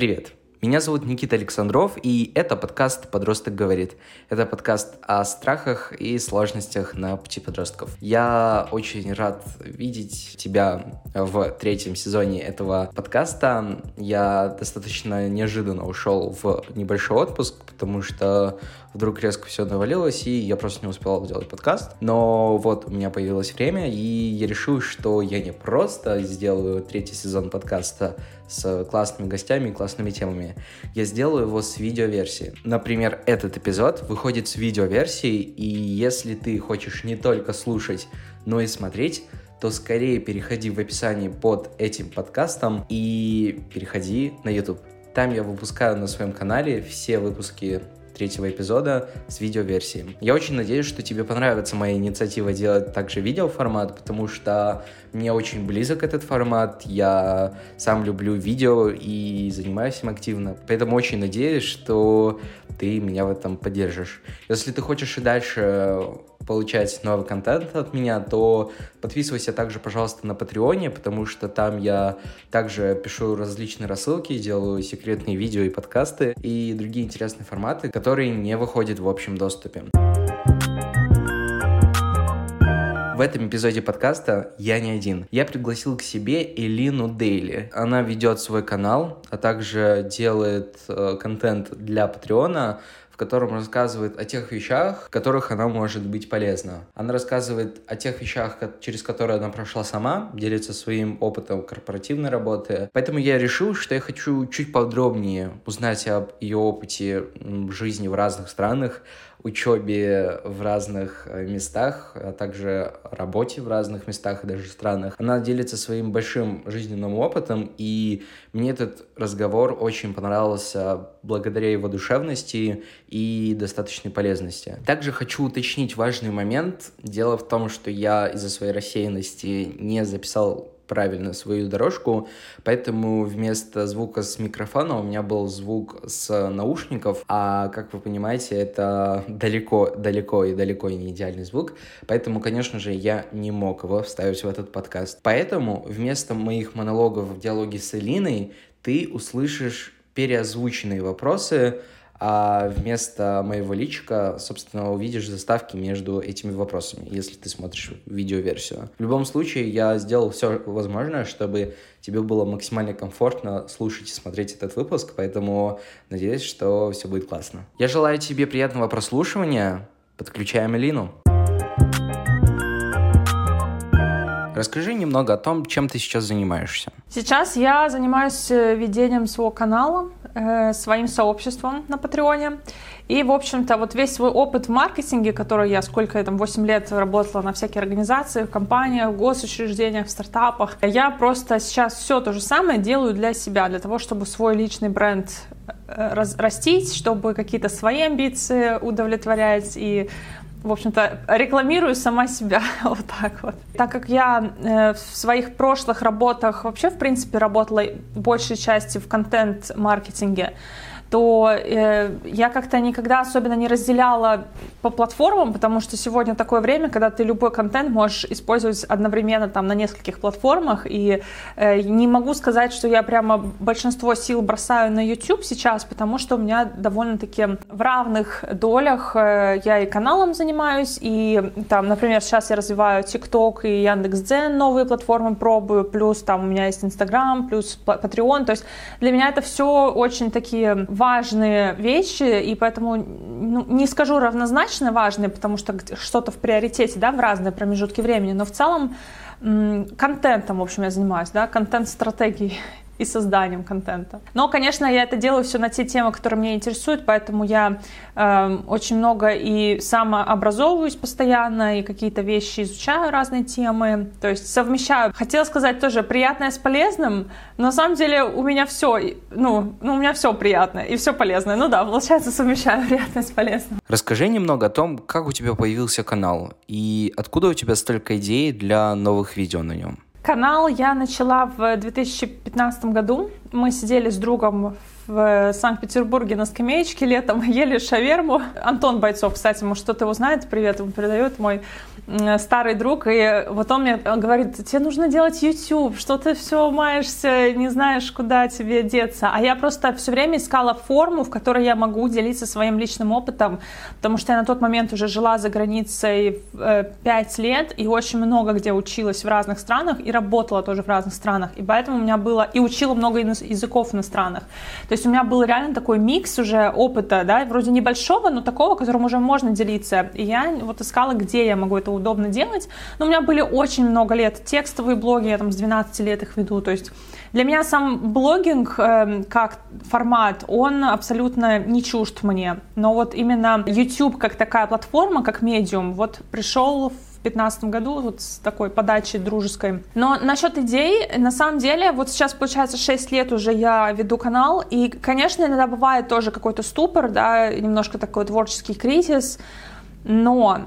Привет! Меня зовут Никита Александров, и это подкаст «Подросток говорит». Это подкаст о страхах и сложностях на пути подростков. Я очень рад видеть тебя в третьем сезоне этого подкаста. Я достаточно неожиданно ушел в небольшой отпуск, потому что вдруг резко все навалилось, и я просто не успел сделать подкаст. Но вот у меня появилось время, и я решил, что я не просто сделаю третий сезон подкаста с классными гостями и классными темами. Я сделаю его с видеоверсией. Например, этот эпизод выходит с видеоверсией, и если ты хочешь не только слушать, но и смотреть, то скорее переходи в описание под этим подкастом и переходи на YouTube. Там я выпускаю на своем канале все выпуски третьего эпизода с видеоверсией. Я очень надеюсь, что тебе понравится моя инициатива делать также видеоформат, потому что мне очень близок этот формат, я сам люблю видео и занимаюсь им активно, поэтому очень надеюсь, что ты меня в этом поддержишь. Если ты хочешь и дальше получать новый контент от меня, то подписывайся также, пожалуйста, на Патреоне, потому что там я также пишу различные рассылки, делаю секретные видео и подкасты и другие интересные форматы, которые не выходят в общем доступе. В этом эпизоде подкаста я не один. Я пригласил к себе Элину Дейли. Она ведет свой канал, а также делает э, контент для Патреона, котором рассказывает о тех вещах, в которых она может быть полезна. Она рассказывает о тех вещах, через которые она прошла сама, делится своим опытом корпоративной работы. Поэтому я решил, что я хочу чуть подробнее узнать об ее опыте жизни в разных странах, учебе в разных э, местах, а также работе в разных местах и даже странах. Она делится своим большим жизненным опытом, и мне этот разговор очень понравился благодаря его душевности и достаточной полезности. Также хочу уточнить важный момент. Дело в том, что я из-за своей рассеянности не записал правильно свою дорожку, поэтому вместо звука с микрофона у меня был звук с наушников, а, как вы понимаете, это далеко, далеко и далеко не идеальный звук, поэтому, конечно же, я не мог его вставить в этот подкаст. Поэтому вместо моих монологов в диалоге с Элиной ты услышишь переозвученные вопросы, а вместо моего личика, собственно, увидишь заставки между этими вопросами, если ты смотришь видеоверсию. В любом случае, я сделал все возможное, чтобы тебе было максимально комфортно слушать и смотреть этот выпуск, поэтому надеюсь, что все будет классно. Я желаю тебе приятного прослушивания. Подключаем Элину. Расскажи немного о том, чем ты сейчас занимаешься. Сейчас я занимаюсь э, ведением своего канала, своим сообществом на Патреоне. И, в общем-то, вот весь свой опыт в маркетинге, который я сколько я там, 8 лет работала на всякие организации, в компаниях, в госучреждениях, в стартапах, я просто сейчас все то же самое делаю для себя, для того, чтобы свой личный бренд э, растить, чтобы какие-то свои амбиции удовлетворять и в общем-то, рекламирую сама себя вот так вот. Так как я э, в своих прошлых работах вообще, в принципе, работала большей части в контент-маркетинге, то э, я как-то никогда особенно не разделяла по платформам, потому что сегодня такое время, когда ты любой контент можешь использовать одновременно там на нескольких платформах, и э, не могу сказать, что я прямо большинство сил бросаю на YouTube сейчас, потому что у меня довольно-таки в равных долях э, я и каналом занимаюсь, и там, например, сейчас я развиваю TikTok и Яндекс.Дзен, новые платформы пробую, плюс там у меня есть Instagram, плюс Patreon, то есть для меня это все очень такие важные вещи, и поэтому ну, не скажу равнозначно важные, потому что что-то в приоритете, да, в разные промежутки времени, но в целом контентом, в общем, я занимаюсь, да, контент-стратегией и созданием контента. Но, конечно, я это делаю все на те темы, которые меня интересуют, поэтому я э, очень много и самообразовываюсь постоянно, и какие-то вещи изучаю, разные темы, то есть совмещаю. Хотела сказать тоже приятное с полезным, но на самом деле у меня все, ну, ну у меня все приятное и все полезное. Ну да, получается, совмещаю приятное с полезным. Расскажи немного о том, как у тебя появился канал и откуда у тебя столько идей для новых видео на нем. Канал я начала в 2015 году. Мы сидели с другом в Санкт-Петербурге на скамеечке летом, ели шаверму. Антон Бойцов, кстати, может, кто-то его знает, привет ему передает, мой старый друг, и вот он мне говорит, тебе нужно делать YouTube, что ты все маешься, не знаешь, куда тебе деться. А я просто все время искала форму, в которой я могу делиться своим личным опытом, потому что я на тот момент уже жила за границей э, 5 лет и очень много где училась в разных странах и работала тоже в разных странах. И поэтому у меня было, и учила много языков иностранных. То есть у меня был реально такой микс уже опыта, да, вроде небольшого, но такого, которым уже можно делиться. И я вот искала, где я могу это удобно делать. Но у меня были очень много лет текстовые блоги, я там с 12 лет их веду. То есть для меня сам блогинг э, как формат, он абсолютно не чужд мне. Но вот именно YouTube как такая платформа, как медиум, вот пришел в 2015 году вот с такой подачей дружеской. Но насчет идей, на самом деле, вот сейчас, получается, 6 лет уже я веду канал, и, конечно, иногда бывает тоже какой-то ступор, да, немножко такой творческий кризис, но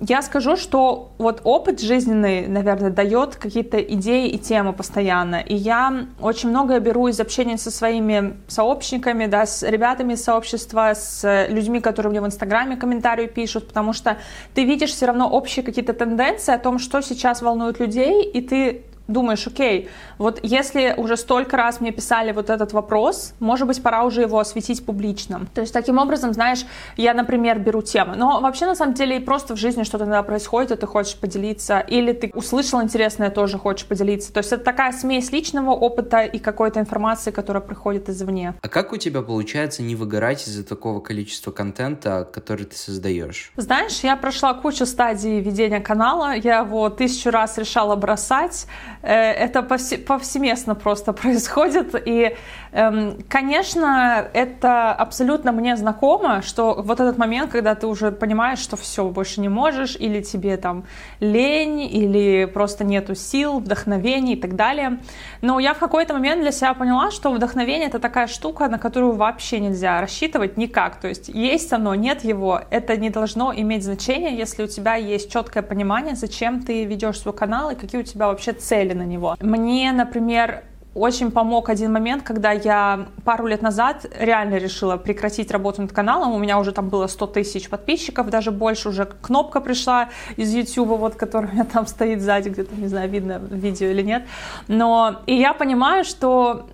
я скажу, что вот опыт жизненный, наверное, дает какие-то идеи и темы постоянно. И я очень многое беру из общения со своими сообщниками, да, с ребятами из сообщества, с людьми, которые мне в Инстаграме комментарии пишут, потому что ты видишь все равно общие какие-то тенденции о том, что сейчас волнует людей, и ты думаешь, окей, вот если уже столько раз мне писали вот этот вопрос, может быть, пора уже его осветить публично. То есть таким образом, знаешь, я, например, беру темы. Но вообще, на самом деле, просто в жизни что-то иногда происходит, и ты хочешь поделиться, или ты услышал интересное, тоже хочешь поделиться. То есть это такая смесь личного опыта и какой-то информации, которая приходит извне. А как у тебя получается не выгорать из-за такого количества контента, который ты создаешь? Знаешь, я прошла кучу стадий ведения канала, я его тысячу раз решала бросать, это повсеместно просто происходит. И, эм, конечно, это абсолютно мне знакомо, что вот этот момент, когда ты уже понимаешь, что все, больше не можешь, или тебе там лень, или просто нету сил, вдохновений и так далее. Но я в какой-то момент для себя поняла, что вдохновение — это такая штука, на которую вообще нельзя рассчитывать никак. То есть есть оно, нет его, это не должно иметь значения, если у тебя есть четкое понимание, зачем ты ведешь свой канал и какие у тебя вообще цели на него. Мне, например, очень помог один момент, когда я пару лет назад реально решила прекратить работу над каналом. У меня уже там было 100 тысяч подписчиков, даже больше уже кнопка пришла из YouTube, вот, которая у меня там стоит сзади, где-то, не знаю, видно видео или нет. Но и я понимаю, что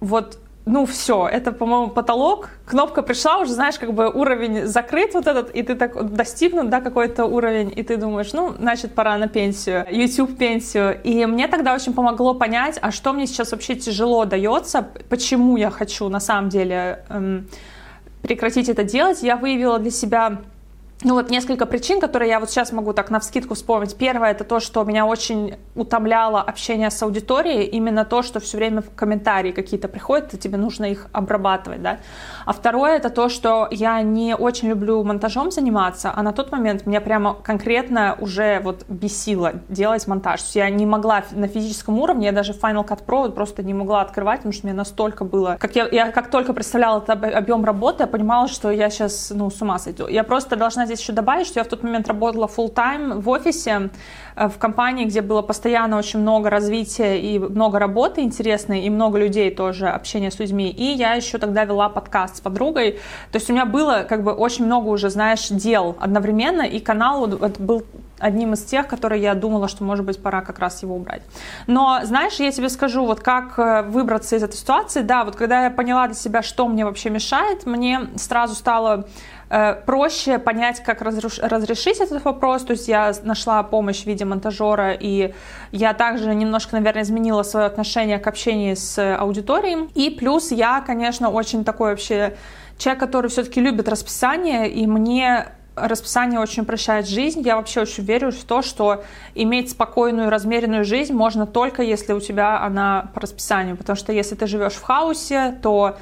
вот ну все, это, по-моему, потолок, кнопка пришла, уже знаешь, как бы уровень закрыт вот этот, и ты так достигнут, да, какой-то уровень, и ты думаешь, ну, значит, пора на пенсию, YouTube пенсию. И мне тогда очень помогло понять, а что мне сейчас вообще тяжело дается, почему я хочу на самом деле эм, прекратить это делать. Я выявила для себя ну вот несколько причин, которые я вот сейчас могу так на вскидку вспомнить. Первое это то, что меня очень утомляло общение с аудиторией, именно то, что все время в комментарии какие-то приходят, и тебе нужно их обрабатывать, да. А второе это то, что я не очень люблю монтажом заниматься, а на тот момент меня прямо конкретно уже вот бесило делать монтаж. То есть я не могла на физическом уровне, я даже Final Cut Pro просто не могла открывать, потому что мне настолько было... Как я, я как только представляла этот объем работы, я понимала, что я сейчас, ну, с ума сойду. Я просто должна здесь еще добавить, что я в тот момент работала full time в офисе, э, в компании, где было постоянно очень много развития и много работы интересной, и много людей тоже, общения с людьми. И я еще тогда вела подкаст с подругой. То есть у меня было как бы очень много уже, знаешь, дел одновременно, и канал был одним из тех, которые я думала, что, может быть, пора как раз его убрать. Но, знаешь, я тебе скажу, вот как э, выбраться из этой ситуации, да, вот когда я поняла для себя, что мне вообще мешает, мне сразу стало проще понять, как разрешить этот вопрос. То есть я нашла помощь в виде монтажера, и я также немножко, наверное, изменила свое отношение к общению с аудиторией. И плюс я, конечно, очень такой вообще человек, который все-таки любит расписание, и мне расписание очень упрощает жизнь. Я вообще очень верю в то, что иметь спокойную, размеренную жизнь можно только если у тебя она по расписанию. Потому что если ты живешь в хаосе, то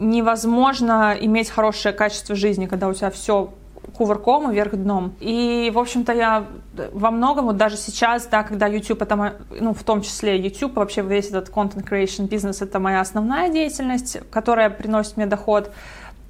невозможно иметь хорошее качество жизни, когда у тебя все кувырком и вверх дном. И, в общем-то, я во многом, вот даже сейчас, да, когда YouTube, это, ну, в том числе YouTube, вообще весь этот content creation бизнес, это моя основная деятельность, которая приносит мне доход,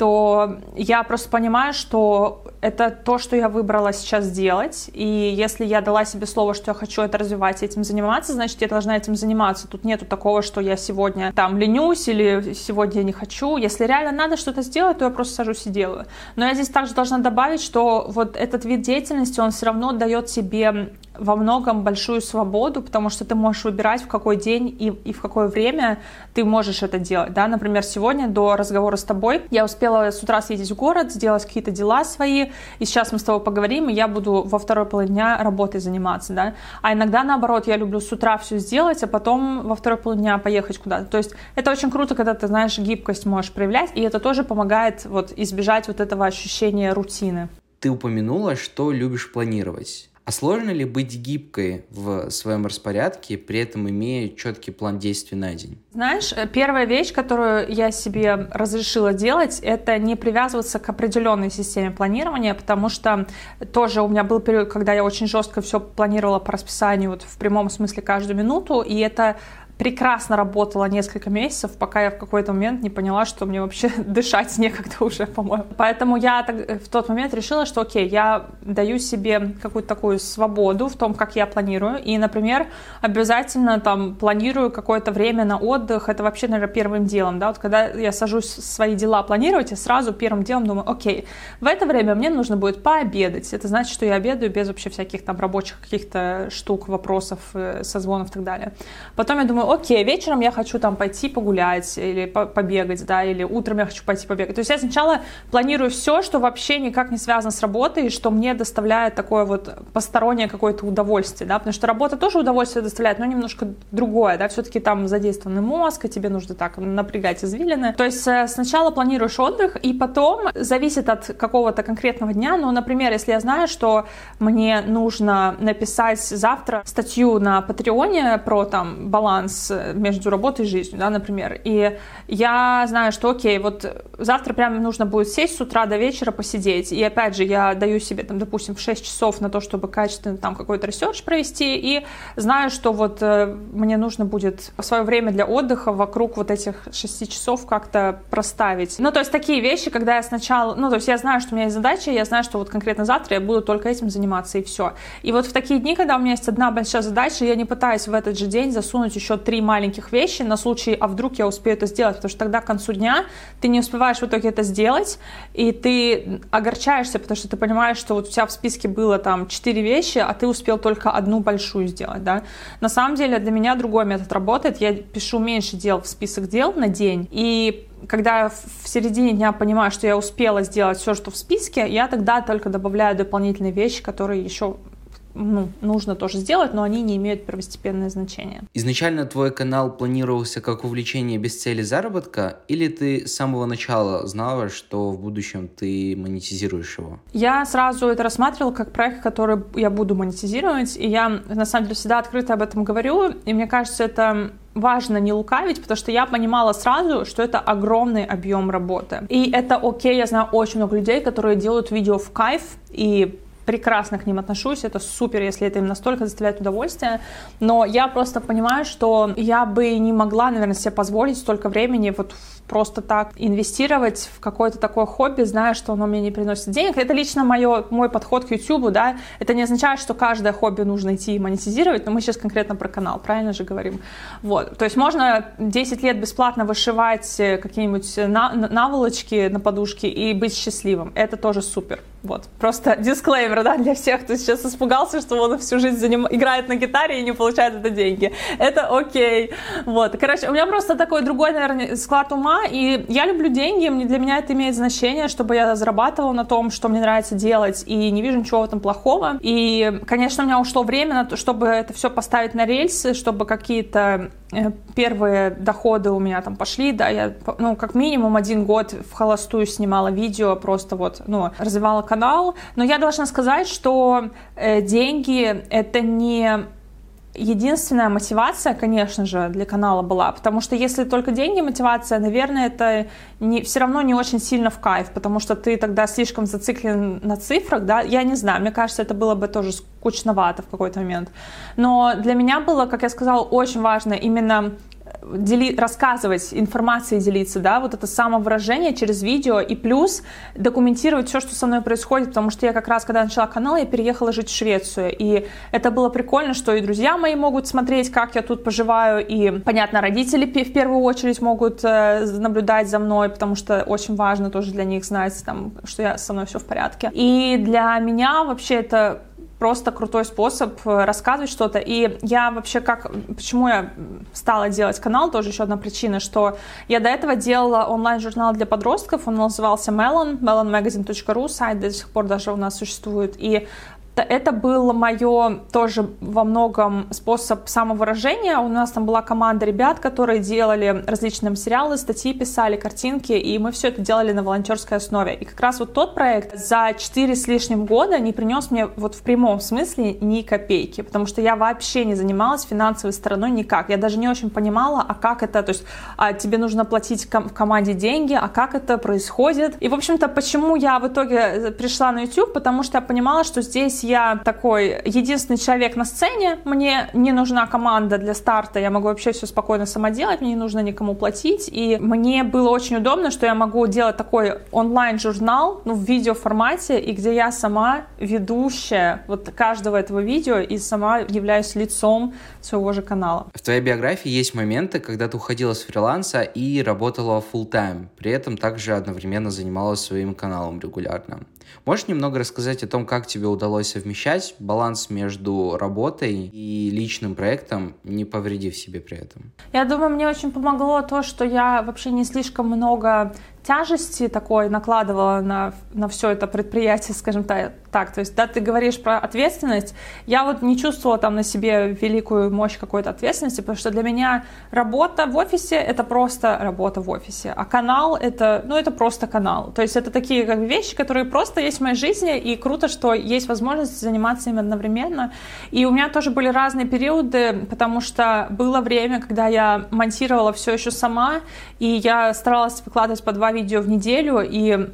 то я просто понимаю, что это то, что я выбрала сейчас делать, и если я дала себе слово, что я хочу это развивать и этим заниматься, значит, я должна этим заниматься. Тут нету такого, что я сегодня там ленюсь или сегодня я не хочу. Если реально надо что-то сделать, то я просто сажусь и делаю. Но я здесь также должна добавить, что вот этот вид деятельности, он все равно дает себе во многом большую свободу, потому что ты можешь выбирать, в какой день и, и в какое время ты можешь это делать. Да? Например, сегодня до разговора с тобой я успела с утра съездить в город, сделать какие-то дела свои, и сейчас мы с тобой поговорим, и я буду во второй половине дня работой заниматься. Да? А иногда, наоборот, я люблю с утра все сделать, а потом во второй половине дня поехать куда-то. То есть это очень круто, когда ты, знаешь, гибкость можешь проявлять, и это тоже помогает вот, избежать вот этого ощущения рутины. Ты упомянула, что любишь планировать. А сложно ли быть гибкой в своем распорядке, при этом имея четкий план действий на день? Знаешь, э, первая вещь, которую я себе разрешила делать, это не привязываться к определенной системе планирования, потому что тоже у меня был период, когда я очень жестко все планировала по расписанию, вот в прямом смысле каждую минуту, и это прекрасно работала несколько месяцев, пока я в какой-то момент не поняла, что мне вообще дышать некогда уже, по-моему. Поэтому я э, в тот момент решила, что окей, я даю себе какую-то такую свободу в том, как я планирую. И, например, обязательно там планирую какое-то время на отдых. Это вообще, наверное, первым делом. Да? Вот когда я сажусь свои дела планировать, я сразу первым делом думаю, окей, в это время мне нужно будет пообедать. Это значит, что я обедаю без вообще всяких там рабочих каких-то штук, вопросов, э, созвонов и так далее. Потом я думаю, окей, вечером я хочу там пойти погулять или побегать, да, или утром я хочу пойти побегать. То есть я сначала планирую все, что вообще никак не связано с работой, и что мне доставляет такое вот постороннее какое-то удовольствие, да, потому что работа тоже удовольствие доставляет, но немножко другое, да, все-таки там задействованный мозг, и тебе нужно так напрягать извилины. То есть э, сначала планируешь отдых, и потом зависит от какого-то конкретного дня, ну, например, если я знаю, что мне нужно написать завтра статью на Patreon е про там баланс между работой и жизнью, да, например. И я знаю, что окей, вот завтра прямо нужно будет сесть с утра до вечера посидеть. И опять же, я даю себе, там, допустим, в 6 часов на то, чтобы качественно там какой-то research провести. И знаю, что вот э, мне нужно будет свое время для отдыха вокруг вот этих 6 часов как-то проставить. Ну, то есть такие вещи, когда я сначала, ну, то есть я знаю, что у меня есть задача, я знаю, что вот конкретно завтра я буду только этим заниматься, и все. И вот в такие дни, когда у меня есть одна большая задача, я не пытаюсь в этот же день засунуть еще три маленьких вещи на случай, а вдруг я успею это сделать, потому что тогда к концу дня ты не успеваешь в итоге это сделать, и ты огорчаешься, потому что ты понимаешь, что вот у тебя в списке было там четыре вещи, а ты успел только одну большую сделать, да. На самом деле для меня другой метод работает, я пишу меньше дел в список дел на день, и когда в середине дня понимаю, что я успела сделать все, что в списке, я тогда только добавляю дополнительные вещи, которые еще ну, нужно тоже сделать, но они не имеют первостепенное значение. Изначально твой канал планировался как увлечение без цели заработка, или ты с самого начала знала, что в будущем ты монетизируешь его? Я сразу это рассматривала как проект, который я буду монетизировать, и я, на самом деле, всегда открыто об этом говорю, и мне кажется, это важно не лукавить, потому что я понимала сразу, что это огромный объем работы. И это окей, я знаю очень много людей, которые делают видео в кайф и прекрасно к ним отношусь, это супер, если это им настолько доставляет удовольствие, но я просто понимаю, что я бы не могла, наверное, себе позволить столько времени вот просто так инвестировать в какое-то такое хобби, зная, что оно мне не приносит денег. Это лично мое, мой подход к YouTube, да, это не означает, что каждое хобби нужно идти и монетизировать, но мы сейчас конкретно про канал, правильно же говорим. Вот, то есть можно 10 лет бесплатно вышивать э, какие-нибудь наволочки на подушке и быть счастливым, это тоже супер. Вот, просто дисклеймер, да, для всех, кто сейчас испугался, что он всю жизнь заним... играет на гитаре и не получает это деньги. Это окей. Вот, короче, у меня просто такой другой, наверное, склад ума, и я люблю деньги, для меня это имеет значение, чтобы я зарабатывала на том, что мне нравится делать, и не вижу ничего в этом плохого. И, конечно, у меня ушло время на то, чтобы это все поставить на рельсы, чтобы какие-то э, первые доходы у меня там пошли, да, я, ну, как минимум один год в холостую снимала видео, просто вот, ну, развивала канал, но я должна сказать, что э, деньги это не единственная мотивация, конечно же, для канала была, потому что если только деньги мотивация, наверное, это не, все равно не очень сильно в кайф, потому что ты тогда слишком зациклен на цифрах, да, я не знаю, мне кажется, это было бы тоже скучновато в какой-то момент. Но для меня было, как я сказала, очень важно именно дели, рассказывать информацией, делиться, да, вот это самовыражение через видео, и плюс документировать все, что со мной происходит, потому что я как раз, когда начала канал, я переехала жить в Швецию, и это было прикольно, что и друзья мои могут смотреть, как я тут поживаю, и, понятно, родители в первую очередь могут э, наблюдать за мной, потому что очень важно тоже для них знать, там, что я, со мной все в порядке. И для меня вообще это просто крутой способ э, рассказывать что-то. И я вообще как... Почему я стала делать канал, тоже еще одна причина, что я до этого делала онлайн-журнал для подростков, он назывался Melon, melonmagazine.ru, сайт до сих пор даже у нас существует. И это было мое тоже во многом способ самовыражения. У нас там была команда ребят, которые делали различные сериалы, статьи писали, картинки, и мы все это делали на волонтерской основе. И как раз вот тот проект за 4 с лишним года не принес мне вот в прямом смысле ни копейки, потому что я вообще не занималась финансовой стороной никак. Я даже не очень понимала, а как это, то есть а тебе нужно платить ком- в команде деньги, а как это происходит. И, в общем-то, почему я в итоге пришла на YouTube, потому что я понимала, что здесь я такой единственный человек на сцене, мне не нужна команда для старта, я могу вообще все спокойно сама делать, мне не нужно никому платить, и мне было очень удобно, что я могу делать такой онлайн-журнал, ну, в видеоформате, и где я сама ведущая вот каждого этого видео и сама являюсь лицом своего же канала. В твоей биографии есть моменты, когда ты уходила с фриланса и работала full time, при этом также одновременно занималась своим каналом регулярно. Можешь немного рассказать о том, как тебе удалось совмещать баланс между работой и личным проектом, не повредив себе при этом? Я думаю, мне очень помогло то, что я вообще не слишком много тяжести такой накладывала на, на все это предприятие, скажем так, так. То есть, да, ты говоришь про ответственность. Я вот не чувствовала там на себе великую мощь какой-то ответственности, потому что для меня работа в офисе — это просто работа в офисе, а канал — это, ну, это просто канал. То есть это такие как бы, вещи, которые просто есть в моей жизни, и круто, что есть возможность заниматься ими одновременно. И у меня тоже были разные периоды, потому что было время, когда я монтировала все еще сама, и я старалась выкладывать по два видео в неделю, и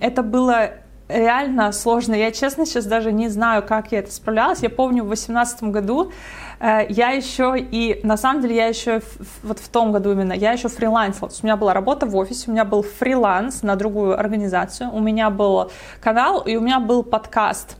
это было реально сложно. Я, честно, сейчас даже не знаю, как я это справлялась. Я помню, в 2018 году э, я еще и, на самом деле, я еще вот в том году именно, я еще фрилансила. То есть у меня была работа в офисе, у меня был фриланс на другую организацию, у меня был канал и у меня был подкаст.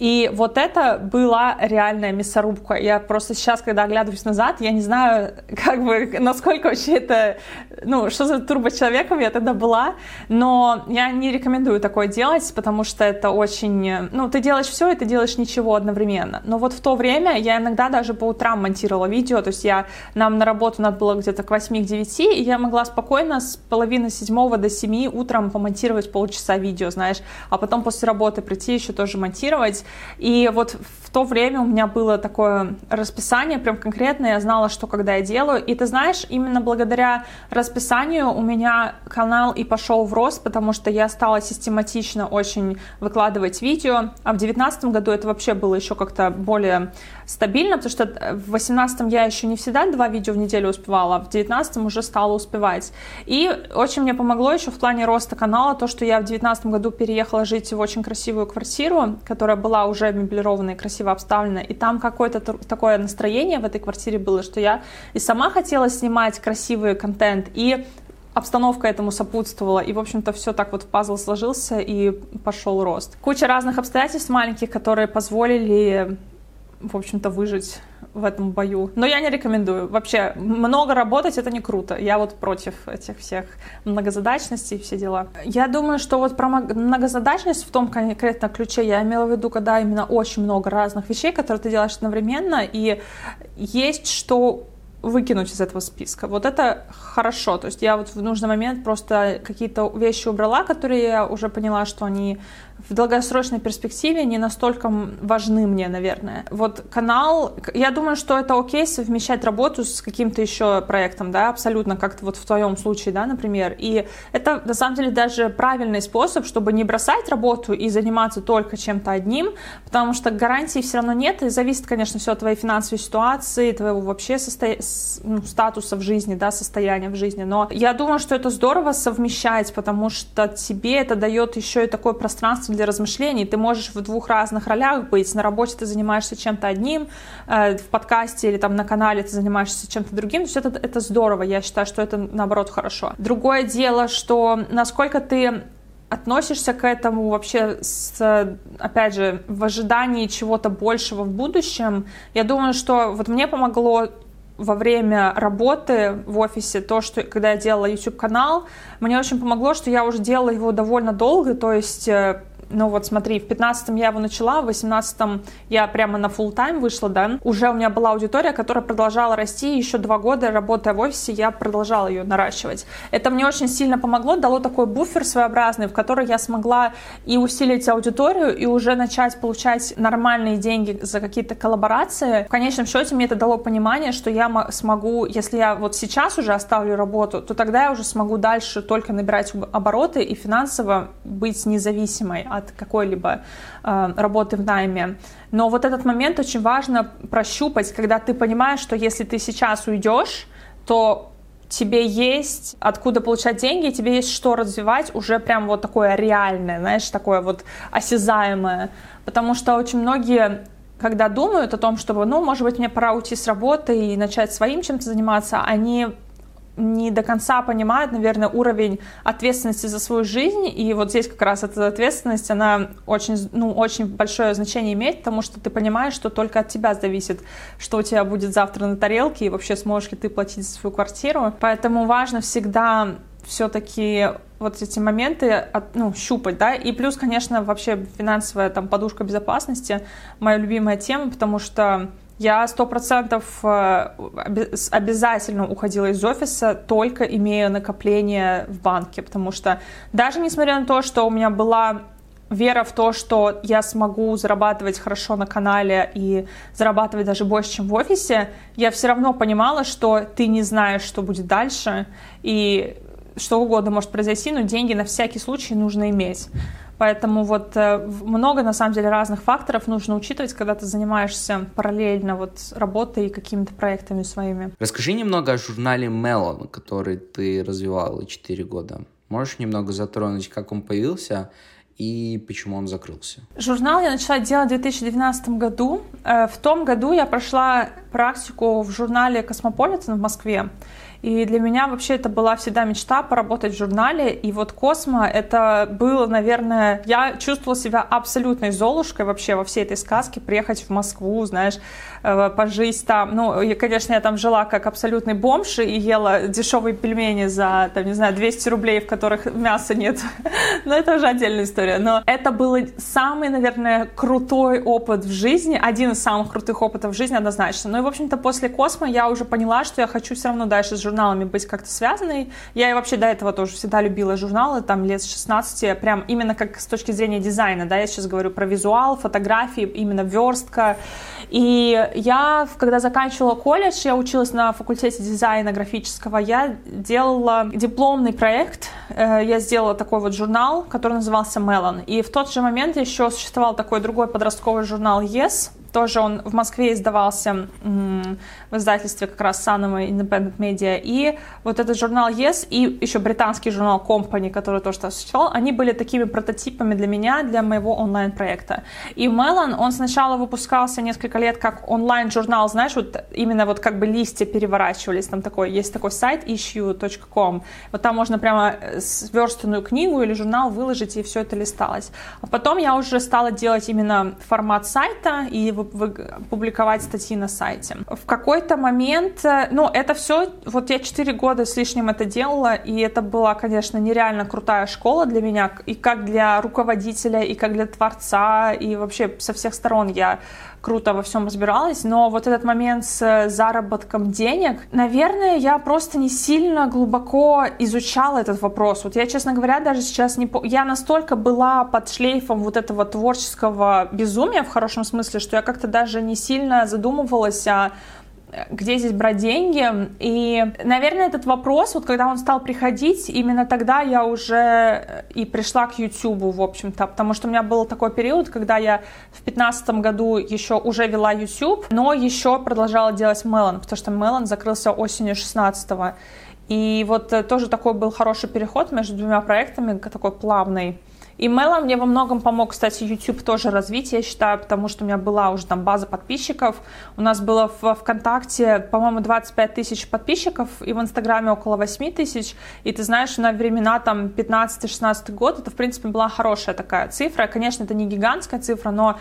И вот это была реальная мясорубка. Я просто сейчас, когда оглядываюсь назад, я не знаю, как бы, насколько вообще это, ну, что за турбо-человеком я тогда была, но я не рекомендую такое делать, потому что это очень, ну, ты делаешь все, и ты делаешь ничего одновременно. Но вот в то время я иногда даже по утрам монтировала видео, то есть я, нам на работу надо было где-то к 8 к 9, и я могла спокойно с половины седьмого до 7 утром помонтировать полчаса видео, знаешь, а потом после работы прийти еще тоже монтировать, и вот в то время у меня было такое расписание, прям конкретное, я знала, что когда я делаю. И ты знаешь, именно благодаря расписанию у меня канал и пошел в рост, потому что я стала систематично очень выкладывать видео. А в девятнадцатом году это вообще было еще как-то более стабильно, потому что в восемнадцатом я еще не всегда два видео в неделю успевала, а в девятнадцатом уже стала успевать. И очень мне помогло еще в плане роста канала то, что я в девятнадцатом году переехала жить в очень красивую квартиру, которая была уже меблированная, красиво обставлена, и там какое-то такое настроение в этой квартире было, что я и сама хотела снимать красивый контент, и обстановка этому сопутствовала, и, в общем-то, все так вот пазл сложился, и пошел рост. Куча разных обстоятельств маленьких, которые позволили, в общем-то, выжить в этом бою. Но я не рекомендую. Вообще, много работать это не круто. Я вот против этих всех многозадачностей и все дела. Я думаю, что вот про многозадачность в том конкретно ключе я имела в виду, когда именно очень много разных вещей, которые ты делаешь одновременно, и есть что выкинуть из этого списка. Вот это хорошо. То есть я вот в нужный момент просто какие-то вещи убрала, которые я уже поняла, что они в долгосрочной перспективе не настолько важны мне, наверное. Вот канал, я думаю, что это окей совмещать работу с каким-то еще проектом, да, абсолютно, как-то вот в твоем случае, да, например. И это, на самом деле, даже правильный способ, чтобы не бросать работу и заниматься только чем-то одним, потому что гарантий все равно нет, и зависит, конечно, все от твоей финансовой ситуации, твоего вообще состо... ну, статуса в жизни, да, состояния в жизни. Но я думаю, что это здорово совмещать, потому что тебе это дает еще и такое пространство пространством для размышлений. Ты можешь в двух разных ролях быть. На работе ты занимаешься чем-то одним, э, в подкасте или там на канале ты занимаешься чем-то другим. То есть это, это здорово. Я считаю, что это наоборот хорошо. Другое дело, что насколько ты относишься к этому вообще с, опять же, в ожидании чего-то большего в будущем, я думаю, что вот мне помогло во время работы в офисе, то, что когда я делала YouTube-канал, мне очень помогло, что я уже делала его довольно долго, то есть э, ну вот смотри, в 15-м я его начала, в 18-м я прямо на full тайм вышла, да, уже у меня была аудитория, которая продолжала расти, еще два года работая в офисе, я продолжала ее наращивать. Это мне очень сильно помогло, дало такой буфер своеобразный, в который я смогла и усилить аудиторию, и уже начать получать нормальные деньги за какие-то коллаборации. В конечном счете мне это дало понимание, что я смогу, если я вот сейчас уже оставлю работу, то тогда я уже смогу дальше только набирать обороты и финансово быть независимой от какой-либо э, работы в найме. Но вот этот момент очень важно прощупать, когда ты понимаешь, что если ты сейчас уйдешь, то тебе есть откуда получать деньги, тебе есть что развивать, уже прям вот такое реальное, знаешь, такое вот осязаемое. Потому что очень многие когда думают о том, чтобы, ну, может быть, мне пора уйти с работы и начать своим чем-то заниматься, они не до конца понимают, наверное, уровень ответственности за свою жизнь, и вот здесь как раз эта ответственность, она очень, ну, очень большое значение имеет, потому что ты понимаешь, что только от тебя зависит, что у тебя будет завтра на тарелке, и вообще сможешь ли ты платить за свою квартиру. Поэтому важно всегда все-таки вот эти моменты от, ну, щупать, да, и плюс, конечно, вообще финансовая там подушка безопасности, моя любимая тема, потому что я сто процентов э, обязательно уходила из офиса, только имея накопление в банке, потому что даже несмотря на то, что у меня была вера в то, что я смогу зарабатывать хорошо на канале и зарабатывать даже больше, чем в офисе, я все равно понимала, что ты не знаешь, что будет дальше, и что угодно может произойти, но деньги на всякий случай нужно иметь. Поэтому вот э, много, на самом деле, разных факторов нужно учитывать, когда ты занимаешься параллельно вот работой и какими-то проектами своими. Расскажи немного о журнале Melon, который ты развивала 4 года. Можешь немного затронуть, как он появился и почему он закрылся? Журнал я начала делать в 2012 году. Э, в том году я прошла практику в журнале «Космополитен» в Москве. И для меня вообще это была всегда мечта поработать в журнале. И вот Космо это было, наверное, я чувствовала себя абсолютной золушкой вообще во всей этой сказке, приехать в Москву, знаешь, пожить там. Ну, и, конечно, я там жила как абсолютный бомж и ела дешевые пельмени за, там, не знаю, 200 рублей, в которых мяса нет. Но это уже отдельная история. Но это был самый, наверное, крутой опыт в жизни, один из самых крутых опытов в жизни однозначно. Ну и, в общем-то, после Космо я уже поняла, что я хочу все равно дальше с журналами быть как-то связанной. Я и вообще до этого тоже всегда любила журналы, там лет с 16, прям именно как с точки зрения дизайна, да, я сейчас говорю про визуал, фотографии, именно верстка. И я, когда заканчивала колледж, я училась на факультете дизайна графического, я делала дипломный проект, э, я сделала такой вот журнал, который назывался Melon. И в тот же момент еще существовал такой другой подростковый журнал Yes, тоже он в Москве издавался в издательстве как раз Санова Independent Media. И вот этот журнал Yes и еще британский журнал Company, который тоже существовал, они были такими прототипами для меня, для моего онлайн-проекта. И Melon, он сначала выпускался несколько лет как онлайн-журнал, знаешь, вот именно вот как бы листья переворачивались, там такой, есть такой сайт issue.com, вот там можно прямо э, сверстанную книгу или журнал выложить, и все это листалось. А потом я уже стала делать именно формат сайта и публиковать статьи на сайте. В какой-то момент, э, ну, это все, вот я 4 года с лишним это делала, и это была, конечно, нереально крутая школа для меня, и как для руководителя, и как для творца, и вообще со всех сторон я круто во всем разбиралась, но вот этот момент с заработком денег, наверное, я просто не сильно глубоко изучала этот вопрос. Вот я, честно говоря, даже сейчас не... По... Я настолько была под шлейфом вот этого творческого безумия, в хорошем смысле, что я как-то даже не сильно задумывалась о где здесь брать деньги. И, наверное, этот вопрос, вот когда он стал приходить, именно тогда я уже э, и пришла к YouTube, в общем-то, потому что у меня был такой период, когда я в 2015 году еще уже вела YouTube, но еще продолжала делать Melon, потому что Melon закрылся осенью 16 -го. И вот э, тоже такой был хороший переход между двумя проектами, такой плавный. И Мело мне во многом помог, кстати, YouTube тоже развить, я считаю, потому что у меня была уже там база подписчиков. У нас было в ВКонтакте, по-моему, 25 тысяч подписчиков, и в Инстаграме около 8 тысяч. И ты знаешь, на времена там 15-16 год это, в принципе, была хорошая такая цифра. Конечно, это не гигантская цифра, но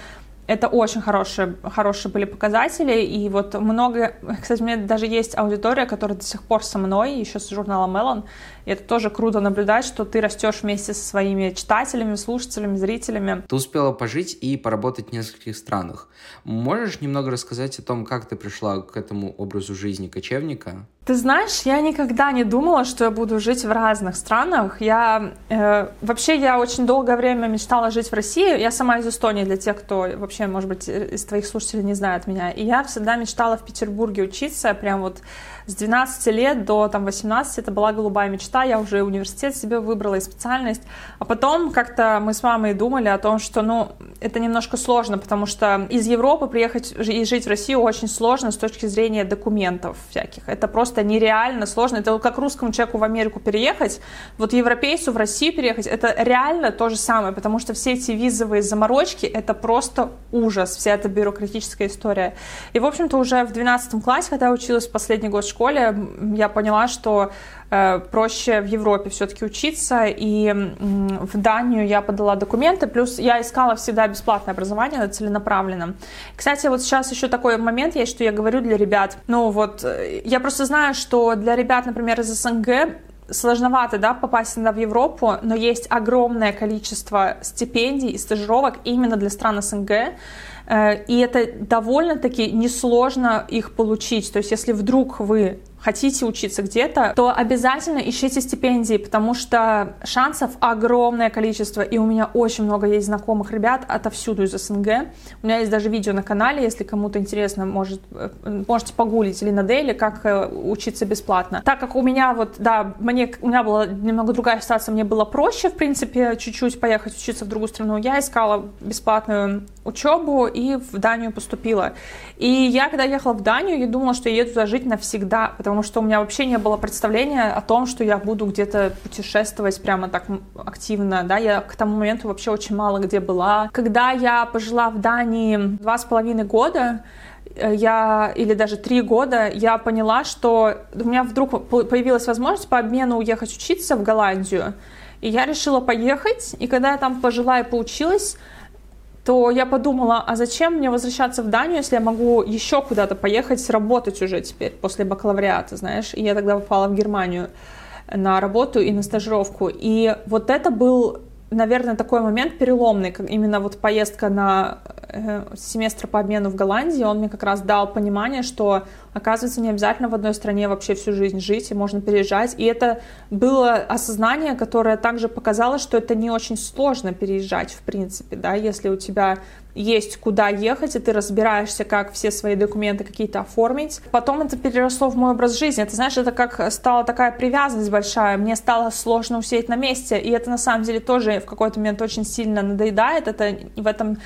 это очень хорошие, хорошие были показатели, и вот много, кстати, у меня даже есть аудитория, которая до сих пор со мной, еще с журнала Melon, и это тоже круто наблюдать, что ты растешь вместе со своими читателями, слушателями, зрителями. Ты успела пожить и поработать в нескольких странах. Можешь немного рассказать о том, как ты пришла к этому образу жизни кочевника? Ты знаешь, я никогда не думала, что я буду жить в разных странах. Я э, вообще я очень долгое время мечтала жить в России. Я сама из Эстонии для тех, кто вообще, может быть, из твоих слушателей не знает меня. И я всегда мечтала в Петербурге учиться, прям вот с 12 лет до там, 18 это была голубая мечта, я уже университет себе выбрала и специальность. А потом как-то мы с мамой думали о том, что ну, это немножко сложно, потому что из Европы приехать и жить в Россию очень сложно с точки зрения документов всяких. Это просто нереально сложно. Это как русскому человеку в Америку переехать, вот европейцу в Россию переехать, это реально то же самое, потому что все эти визовые заморочки, это просто ужас, вся эта бюрократическая история. И, в общем-то, уже в 12 классе, когда я училась последний год в школе я поняла, что э, проще в Европе все-таки учиться, и в Данию я подала документы, плюс я искала всегда бесплатное образование, целенаправленно. Кстати, вот сейчас еще такой момент есть, что я говорю для ребят, ну вот, э, я просто знаю, что для ребят, например, из СНГ сложновато, да, попасть иногда в Европу, но есть огромное количество стипендий и стажировок именно для стран СНГ, Э, и это довольно-таки несложно их получить. То есть если вдруг вы хотите учиться где-то, то обязательно ищите стипендии, потому что шансов огромное количество, и у меня очень много есть знакомых ребят отовсюду из СНГ. У меня есть даже видео на канале, если кому-то интересно, может, э, можете погуглить или на Дейли, как э, учиться бесплатно. Так как у меня вот, да, мне, у меня была немного другая ситуация, мне было проще, в принципе, чуть-чуть поехать учиться в другую страну, я искала бесплатную учебу и в Данию поступила. И я, когда ехала в Данию, я думала, что я еду жить навсегда, потому потому что у меня вообще не было представления о том, что я буду где-то путешествовать прямо так активно, да, я к тому моменту вообще очень мало где была. Когда я пожила в Дании два с половиной года, э, я, или даже три года, я поняла, что у меня вдруг появилась возможность по обмену уехать учиться в Голландию. И я решила поехать, и когда я там пожила и поучилась, то я подумала, а зачем мне возвращаться в Данию, если я могу еще куда-то поехать работать уже теперь после бакалавриата, знаешь? И я тогда попала в Германию на работу и на стажировку. И вот это был, наверное, такой момент переломный, как именно вот поездка на э, семестр по обмену в Голландии, он мне как раз дал понимание, что Оказывается, не обязательно в одной стране вообще всю жизнь жить, и можно переезжать. И это было осознание, которое также показало, что это не очень сложно переезжать, в принципе, да, если у тебя есть куда ехать, и ты разбираешься, как все свои документы какие-то оформить. Потом это переросло в мой образ жизни. Это, знаешь, это как стала такая привязанность большая. Мне стало сложно усидеть на месте, и это на самом деле тоже в какой-то момент очень сильно надоедает. Это в этом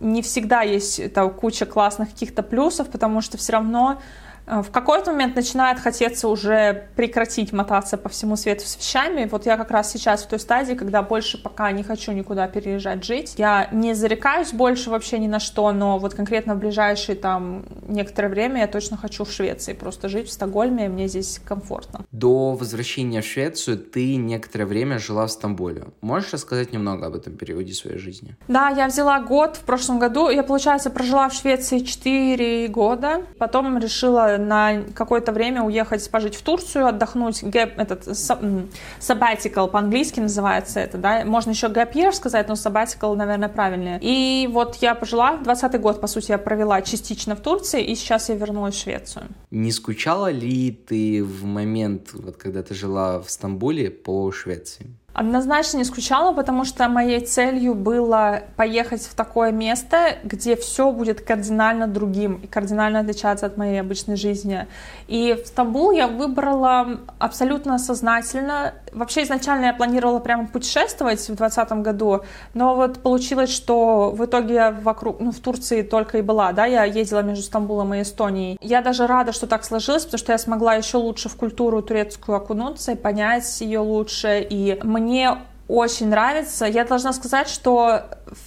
не всегда есть там, куча классных каких-то плюсов, потому что все равно в какой-то момент начинает хотеться уже прекратить мотаться по всему свету с вещами. Вот я как раз сейчас в той стадии, когда больше пока не хочу никуда переезжать жить. Я не зарекаюсь больше вообще ни на что, но вот конкретно в ближайшие там некоторое время я точно хочу в Швеции просто жить в Стокгольме, мне здесь комфортно. До возвращения в Швецию ты некоторое время жила в Стамбуле. Можешь рассказать немного об этом периоде своей жизни? Да, я взяла год в прошлом году. Я, получается, прожила в Швеции 4 года. Потом решила на какое-то время уехать пожить в Турцию, отдохнуть, gap, этот sabbatical по-английски называется это, да, можно еще gap year сказать, но sabbatical, наверное, правильнее. И вот я пожила, 20 год, по сути, я провела частично в Турции, и сейчас я вернулась в Швецию. Не скучала ли ты в момент, вот когда ты жила в Стамбуле, по Швеции? Однозначно не скучала, потому что моей целью было поехать в такое место, где все будет кардинально другим и кардинально отличаться от моей обычной жизни. И в Стамбул я выбрала абсолютно сознательно. Вообще изначально я планировала прямо путешествовать в 2020 году, но вот получилось, что в итоге вокруг, ну, в Турции только и была, да, я ездила между Стамбулом и Эстонией. Я даже рада, что так сложилось, потому что я смогла еще лучше в культуру турецкую окунуться и понять ее лучше, и мне очень нравится. Я должна сказать, что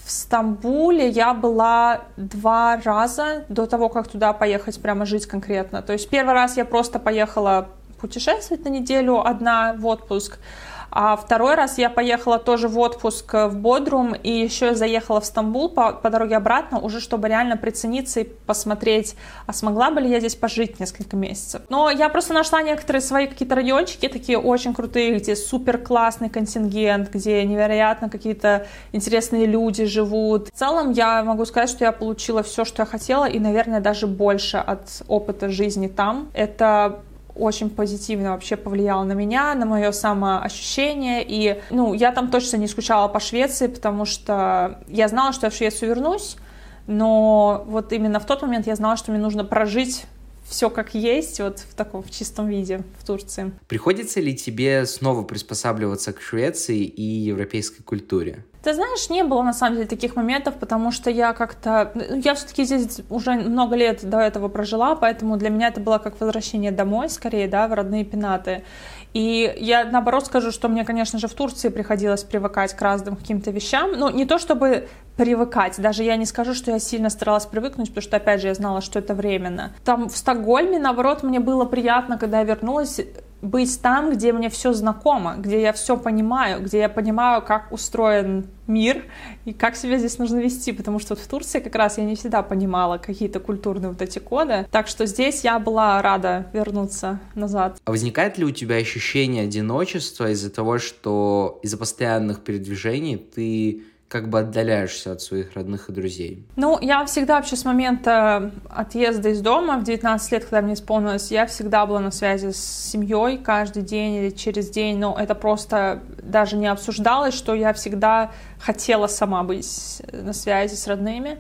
в Стамбуле я была два раза до того, как туда поехать прямо жить конкретно. То есть первый раз я просто поехала путешествовать на неделю одна в отпуск, а второй раз я поехала тоже в отпуск в Бодрум и еще заехала в Стамбул по, по дороге обратно, уже чтобы реально прицениться и посмотреть, а смогла бы ли я здесь пожить несколько месяцев. Но я просто нашла некоторые свои какие-то райончики, такие очень крутые, где супер классный контингент, где невероятно какие-то интересные люди живут. В целом я могу сказать, что я получила все, что я хотела, и, наверное, даже больше от опыта жизни там. Это очень позитивно вообще повлияло на меня, на мое самоощущение. И, ну, я там точно не скучала по Швеции, потому что я знала, что я в Швецию вернусь, но вот именно в тот момент я знала, что мне нужно прожить все как есть, вот в таком в чистом виде в Турции. Приходится ли тебе снова приспосабливаться к Швеции и европейской культуре? Ты знаешь, не было на самом деле таких моментов, потому что я как-то... Ну, я все-таки здесь уже много лет до этого прожила, поэтому для меня это было как возвращение домой, скорее, да, в родные пенаты. И я, наоборот, скажу, что мне, конечно же, в Турции приходилось привыкать к разным каким-то вещам. Ну, не то чтобы привыкать, даже я не скажу, что я сильно старалась привыкнуть, потому что, опять же, я знала, что это временно. Там в Стокгольме, наоборот, мне было приятно, когда я вернулась, быть там, где мне все знакомо, где я все понимаю, где я понимаю, как устроен мир и как себя здесь нужно вести, потому что вот в Турции как раз я не всегда понимала какие-то культурные вот эти коды, так что здесь я была рада вернуться назад. А возникает ли у тебя ощущение одиночества из-за того, что из-за постоянных передвижений ты как бы отдаляешься от своих родных и друзей? Ну, я всегда вообще с момента отъезда из дома в 19 лет, когда мне исполнилось, я всегда была на связи с семьей каждый день или через день, но это просто даже не обсуждалось, что я всегда хотела сама быть на связи с родными.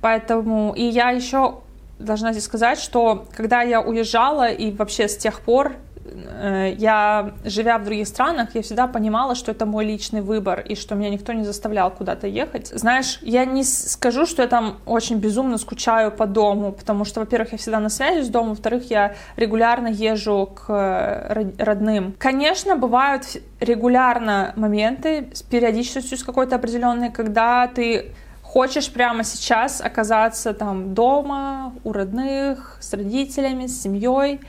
Поэтому, и я еще должна здесь сказать, что когда я уезжала и вообще с тех пор Э, я, живя в других странах, я всегда понимала, что это мой личный выбор, и что меня никто не заставлял куда-то ехать. Знаешь, я не скажу, что я там очень безумно скучаю по дому, потому что, во-первых, я всегда на связи с домом, во-вторых, я регулярно езжу к э, родным. Конечно, бывают регулярно моменты с периодичностью с какой-то определенной, когда ты хочешь прямо сейчас оказаться там дома, у родных, с родителями, с семьей,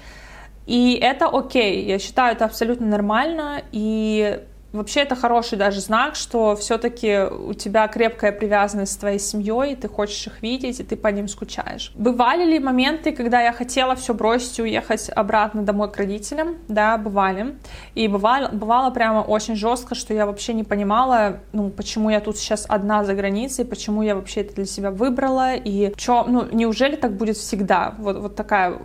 и это окей, я считаю, это абсолютно нормально, и Вообще это хороший даже знак, что все-таки у тебя крепкая привязанность с твоей семьей, и ты хочешь их видеть, и ты по ним скучаешь. Бывали ли моменты, когда я хотела все бросить и уехать обратно домой к родителям? Да, бывали. И бывало, бывало прямо очень жестко, что я вообще не понимала, ну, почему я тут сейчас одна за границей, почему я вообще это для себя выбрала, и что, ну, неужели так будет всегда? Вот, вот такая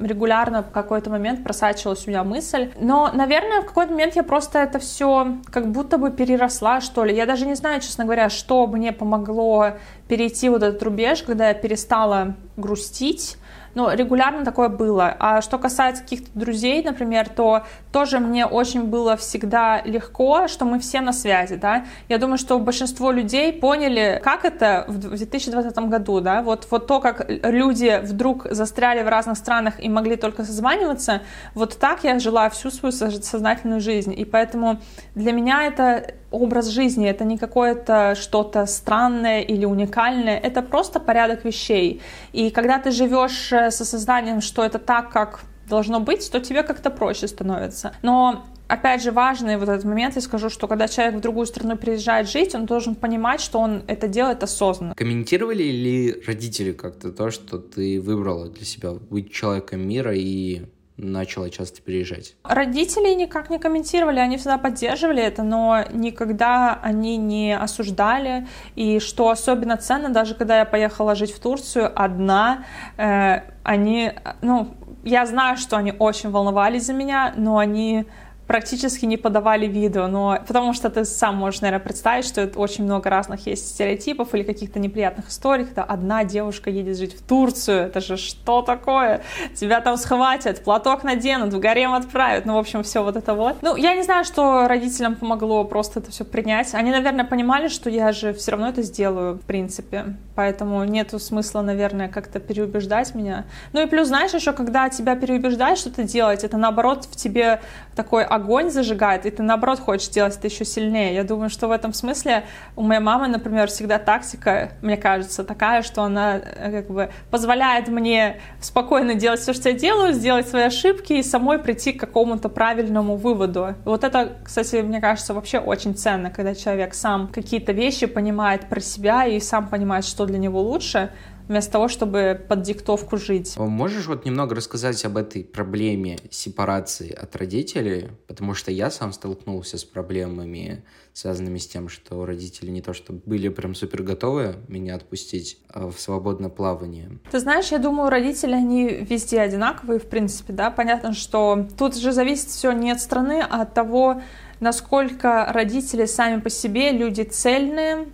регулярно в какой-то момент просачивалась у меня мысль. Но, наверное, в какой-то момент я просто это все как будто бы переросла, что ли. Я даже не знаю, честно говоря, что мне помогло перейти вот этот рубеж, когда я перестала грустить, но регулярно такое было. А что касается каких-то друзей, например, то тоже мне очень было всегда легко, что мы все на связи, да. Я думаю, что большинство людей поняли, как это в 2020 году, да, вот, вот то, как люди вдруг застряли в разных странах и могли только созваниваться, вот так я жила всю свою сознательную жизнь. И поэтому для меня это образ жизни, это не какое-то что-то странное или уникальное, это просто порядок вещей. И когда ты живешь с осознанием, что это так, как должно быть, то тебе как-то проще становится. Но опять же, важный вот этот момент, я скажу, что когда человек в другую страну приезжает жить, он должен понимать, что он это делает осознанно. Комментировали ли родители как-то то, что ты выбрала для себя быть человеком мира и начала часто переезжать? Родители никак не комментировали, они всегда поддерживали это, но никогда они не осуждали. И что особенно ценно, даже когда я поехала жить в Турцию одна, э, они, ну, я знаю, что они очень волновались за меня, но они практически не подавали видео, но потому что ты сам можешь, наверное, представить, что это очень много разных есть стереотипов или каких-то неприятных историй, когда одна девушка едет жить в Турцию, это же что такое? Тебя там схватят, платок наденут, в гарем отправят, ну, в общем, все вот это вот. Ну, я не знаю, что родителям помогло просто это все принять. Они, наверное, понимали, что я же все равно это сделаю, в принципе, поэтому нету смысла, наверное, как-то переубеждать меня. Ну и плюс, знаешь, еще когда тебя переубеждают что-то делать, это наоборот в тебе такой огонь зажигает, и ты наоборот хочешь делать это еще сильнее. Я думаю, что в этом смысле у моей мамы, например, всегда тактика, мне кажется, такая, что она э, как бы позволяет мне спокойно делать все, что я делаю, сделать свои ошибки и самой прийти к какому-то правильному выводу. Вот это, кстати, мне кажется, вообще очень ценно, когда человек сам какие-то вещи понимает про себя и сам понимает, что для него лучше, вместо того, чтобы под диктовку жить. Можешь вот немного рассказать об этой проблеме сепарации от родителей? Потому что я сам столкнулся с проблемами, связанными с тем, что родители не то что были прям супер готовы меня отпустить а в свободное плавание. Ты знаешь, я думаю, родители, они везде одинаковые, в принципе, да, понятно, что тут же зависит все не от страны, а от того, насколько родители сами по себе люди цельные,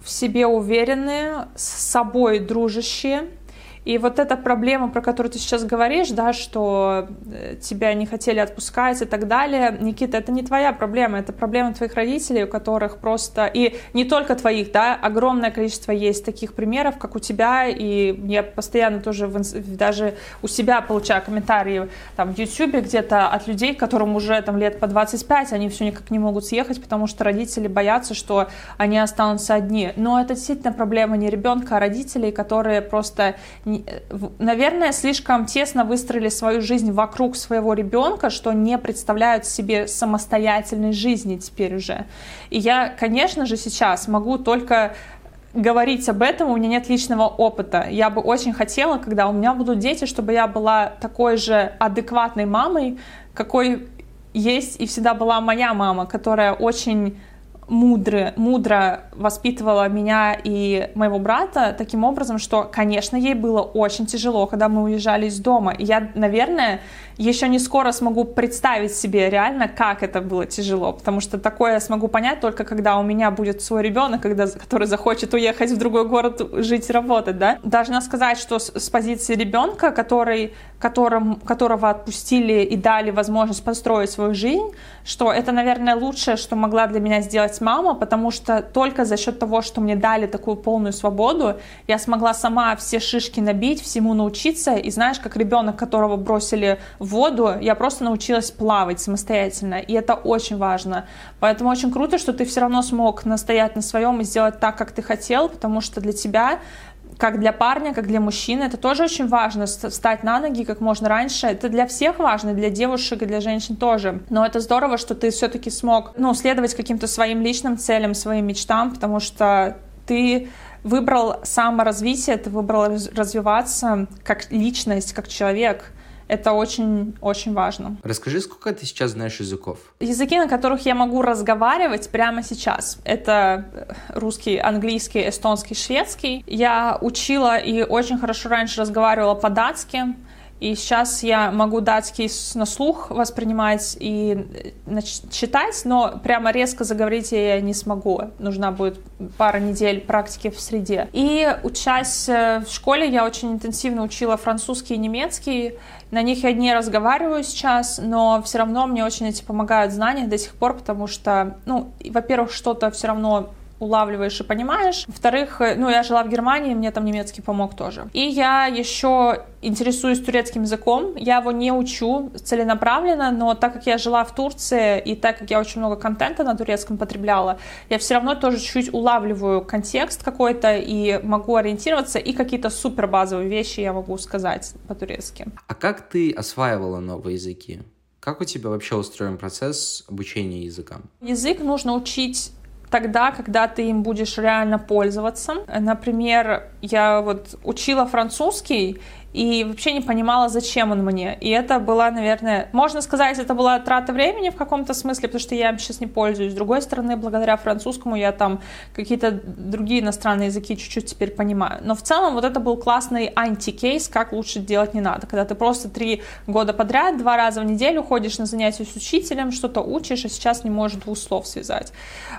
в себе уверенные, с собой дружащие, и вот эта проблема, про которую ты сейчас говоришь, да, что э, тебя не хотели отпускать и так далее, Никита, это не твоя проблема, это проблема твоих родителей, у которых просто, и не только твоих, да, огромное количество есть таких примеров, как у тебя, и я постоянно тоже в, даже у себя получаю комментарии там в YouTube где-то от людей, которым уже там лет по 25, они все никак не могут съехать, потому что родители боятся, что они останутся одни. Но это действительно проблема не ребенка, а родителей, которые просто наверное, слишком тесно выстроили свою жизнь вокруг своего ребенка, что не представляют себе самостоятельной жизни теперь уже. И я, конечно же, сейчас могу только говорить об этом, у меня нет личного опыта. Я бы очень хотела, когда у меня будут дети, чтобы я была такой же адекватной мамой, какой есть и всегда была моя мама, которая очень мудро, мудро воспитывала меня и моего брата таким образом, что, конечно, ей было очень тяжело, когда мы уезжали из дома. И я, наверное, еще не скоро смогу представить себе реально, как это было тяжело, потому что такое я смогу понять только когда у меня будет свой ребенок, когда, который захочет уехать в другой город жить работать, да. Должна сказать, что с, с позиции ребенка, который, которым, которого отпустили и дали возможность построить свою жизнь, что это, наверное, лучшее, что могла для меня сделать мама, потому что только за счет того, что мне дали такую полную свободу, я смогла сама все шишки набить, всему научиться, и знаешь, как ребенок, которого бросили в воду, я просто научилась плавать самостоятельно, и это очень важно. Поэтому очень круто, что ты все равно смог настоять на своем и сделать так, как ты хотел, потому что для тебя как для парня, как для мужчины, это тоже очень важно, встать на ноги как можно раньше. Это для всех важно, для девушек и для женщин тоже. Но это здорово, что ты все-таки смог, ну, следовать каким-то своим личным целям, своим мечтам, потому что ты выбрал саморазвитие, ты выбрал развиваться как личность, как человек. Это очень-очень важно. Расскажи, сколько ты сейчас знаешь языков? Языки, на которых я могу разговаривать прямо сейчас, это э, русский, английский, эстонский, шведский. Я учила и очень хорошо раньше разговаривала по-датски. И сейчас я могу датский на слух воспринимать и значит, читать, но прямо резко заговорить я не смогу. Нужна будет пара недель практики в среде. И учась э, в школе, я очень интенсивно учила французский и немецкий. На них я не разговариваю сейчас, но все равно мне очень эти помогают знания до сих пор, потому что, ну, во-первых, что-то все равно улавливаешь и понимаешь. Во-вторых, э, ну, я жила в Германии, мне там немецкий помог тоже. И я еще интересуюсь турецким языком. Я его не учу целенаправленно, но так как я жила в Турции и так как я очень много контента на турецком потребляла, я все равно тоже чуть-чуть улавливаю контекст какой-то и могу ориентироваться, и какие-то супер базовые вещи я могу сказать по-турецки. А как ты осваивала новые языки? Как у тебя вообще устроен процесс обучения языкам? Язык нужно учить тогда, когда ты им будешь реально пользоваться. Например, я вот учила французский, и вообще не понимала, зачем он мне. И это была, наверное, можно сказать, это была трата времени в каком-то смысле, потому что я им сейчас не пользуюсь. С другой стороны, благодаря французскому я там какие-то другие иностранные языки чуть-чуть теперь понимаю. Но в целом вот это был классный антикейс, как лучше делать не надо. Когда ты просто три года подряд, два раза в неделю ходишь на занятия с учителем, что-то учишь, а сейчас не можешь двух слов связать.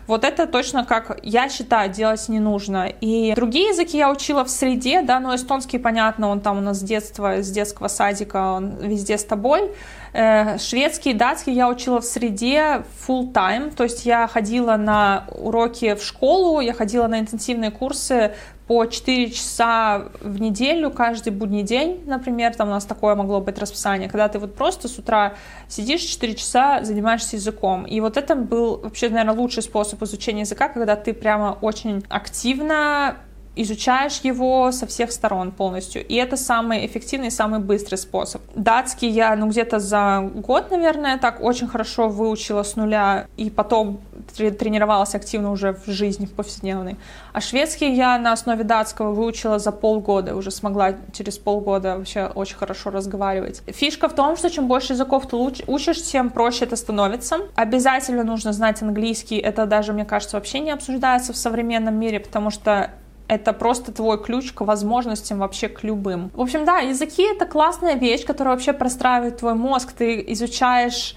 Вот это точно как я считаю, делать не нужно. И другие языки я учила в среде, да, но эстонский, понятно, он там у нас с детства, с детского садика, он везде с тобой. Э, шведский и датский я учила в среде full time, то есть я ходила на уроки в школу, я ходила на интенсивные курсы по 4 часа в неделю каждый будний день, например, там у нас такое могло быть расписание, когда ты вот просто с утра сидишь 4 часа, занимаешься языком. И вот это был вообще, наверное, лучший способ изучения языка, когда ты прямо очень активно изучаешь его со всех сторон полностью. И это самый эффективный, самый быстрый способ. Датский я, ну, где-то за год, наверное, так очень хорошо выучила с нуля, и потом тренировалась активно уже в жизни, в повседневной. А шведский я на основе датского выучила за полгода, уже смогла через полгода вообще очень хорошо разговаривать. Фишка в том, что чем больше языков ты учишь, тем проще это становится. Обязательно нужно знать английский, это даже, мне кажется, вообще не обсуждается в современном мире, потому что это просто твой ключ к возможностям вообще к любым. В общем, да, языки — это классная вещь, которая вообще простраивает твой мозг. Ты изучаешь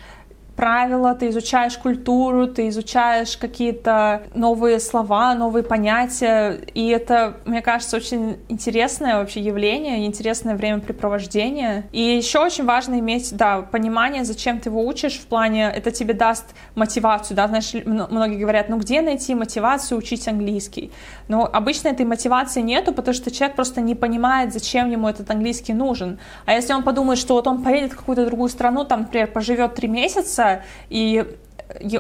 правила, ты изучаешь культуру, ты изучаешь какие-то новые слова, новые понятия, и это, мне кажется, очень интересное вообще явление, интересное времяпрепровождение. И еще очень важно иметь, да, понимание, зачем ты его учишь, в плане, это тебе даст мотивацию, да, знаешь, многие говорят, ну где найти мотивацию учить английский? Но обычно этой мотивации нету, потому что человек просто не понимает, зачем ему этот английский нужен. А если он подумает, что вот он поедет в какую-то другую страну, там, например, поживет три месяца, и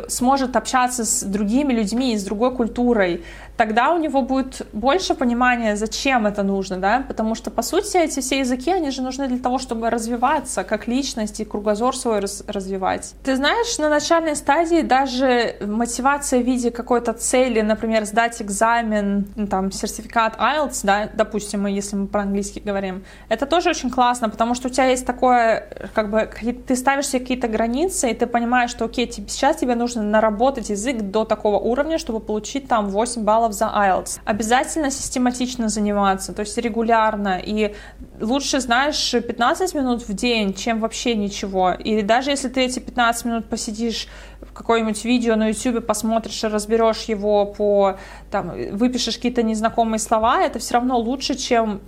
сможет общаться с другими людьми, с другой культурой, тогда у него будет больше понимания, зачем это нужно, да, потому что, по сути, эти все языки, они же нужны для того, чтобы развиваться как личность и кругозор свой раз развивать. Ты знаешь, на начальной стадии даже мотивация в виде какой-то цели, например, сдать экзамен, ну, там, сертификат IELTS, да, допустим, если мы про английский говорим, это тоже очень классно, потому что у тебя есть такое, как бы, ты ставишь себе какие-то границы, и ты понимаешь, что, окей, сейчас тебе нужно наработать язык до такого уровня, чтобы получить там 8 баллов баллов за IELTS. Обязательно систематично заниматься, то есть регулярно. И лучше, знаешь, 15 минут в день, чем вообще ничего. И даже если ты эти 15 минут посидишь какое-нибудь видео на YouTube, посмотришь и разберешь его по, там, выпишешь какие-то незнакомые слова, это все равно лучше, чем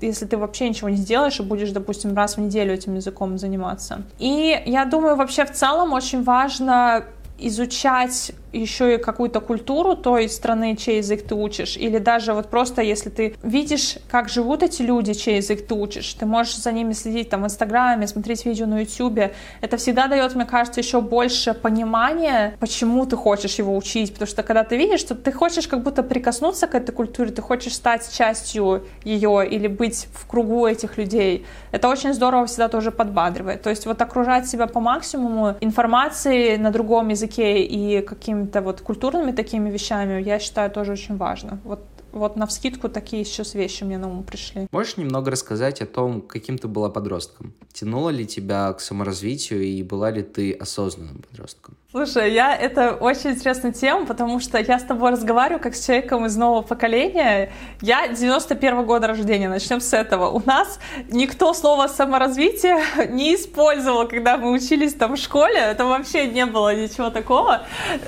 если ты вообще ничего не сделаешь и будешь, допустим, раз в неделю этим языком заниматься. И я думаю, вообще в целом очень важно изучать еще и какую-то культуру той страны, чей язык ты учишь, или даже вот просто если ты видишь, как живут эти люди, чей язык ты учишь, ты можешь за ними следить там в Инстаграме, смотреть видео на Ютубе, это всегда дает, мне кажется, еще больше понимания, почему ты хочешь его учить, потому что когда ты видишь, что ты хочешь как будто прикоснуться к этой культуре, ты хочешь стать частью ее или быть в кругу этих людей, это очень здорово всегда тоже подбадривает, то есть вот окружать себя по максимуму информацией на другом языке и каким какими-то вот культурными такими вещами, я считаю, тоже очень важно. Вот вот на вскидку такие сейчас вещи мне на ум пришли. Можешь немного рассказать о том, каким ты была подростком? Тянуло ли тебя к саморазвитию и была ли ты осознанным подростком? Слушай, я это очень интересная тема, потому что я с тобой разговариваю как с человеком из нового поколения. Я 91 -го года рождения, начнем с этого. У нас никто слово саморазвитие не использовал, когда мы учились там в школе. Это вообще не было ничего такого.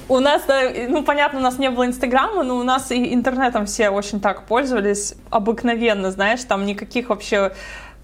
У нас, ну понятно, у нас не было Инстаграма, но у нас и интернетом все очень так пользовались обыкновенно, знаешь, там никаких вообще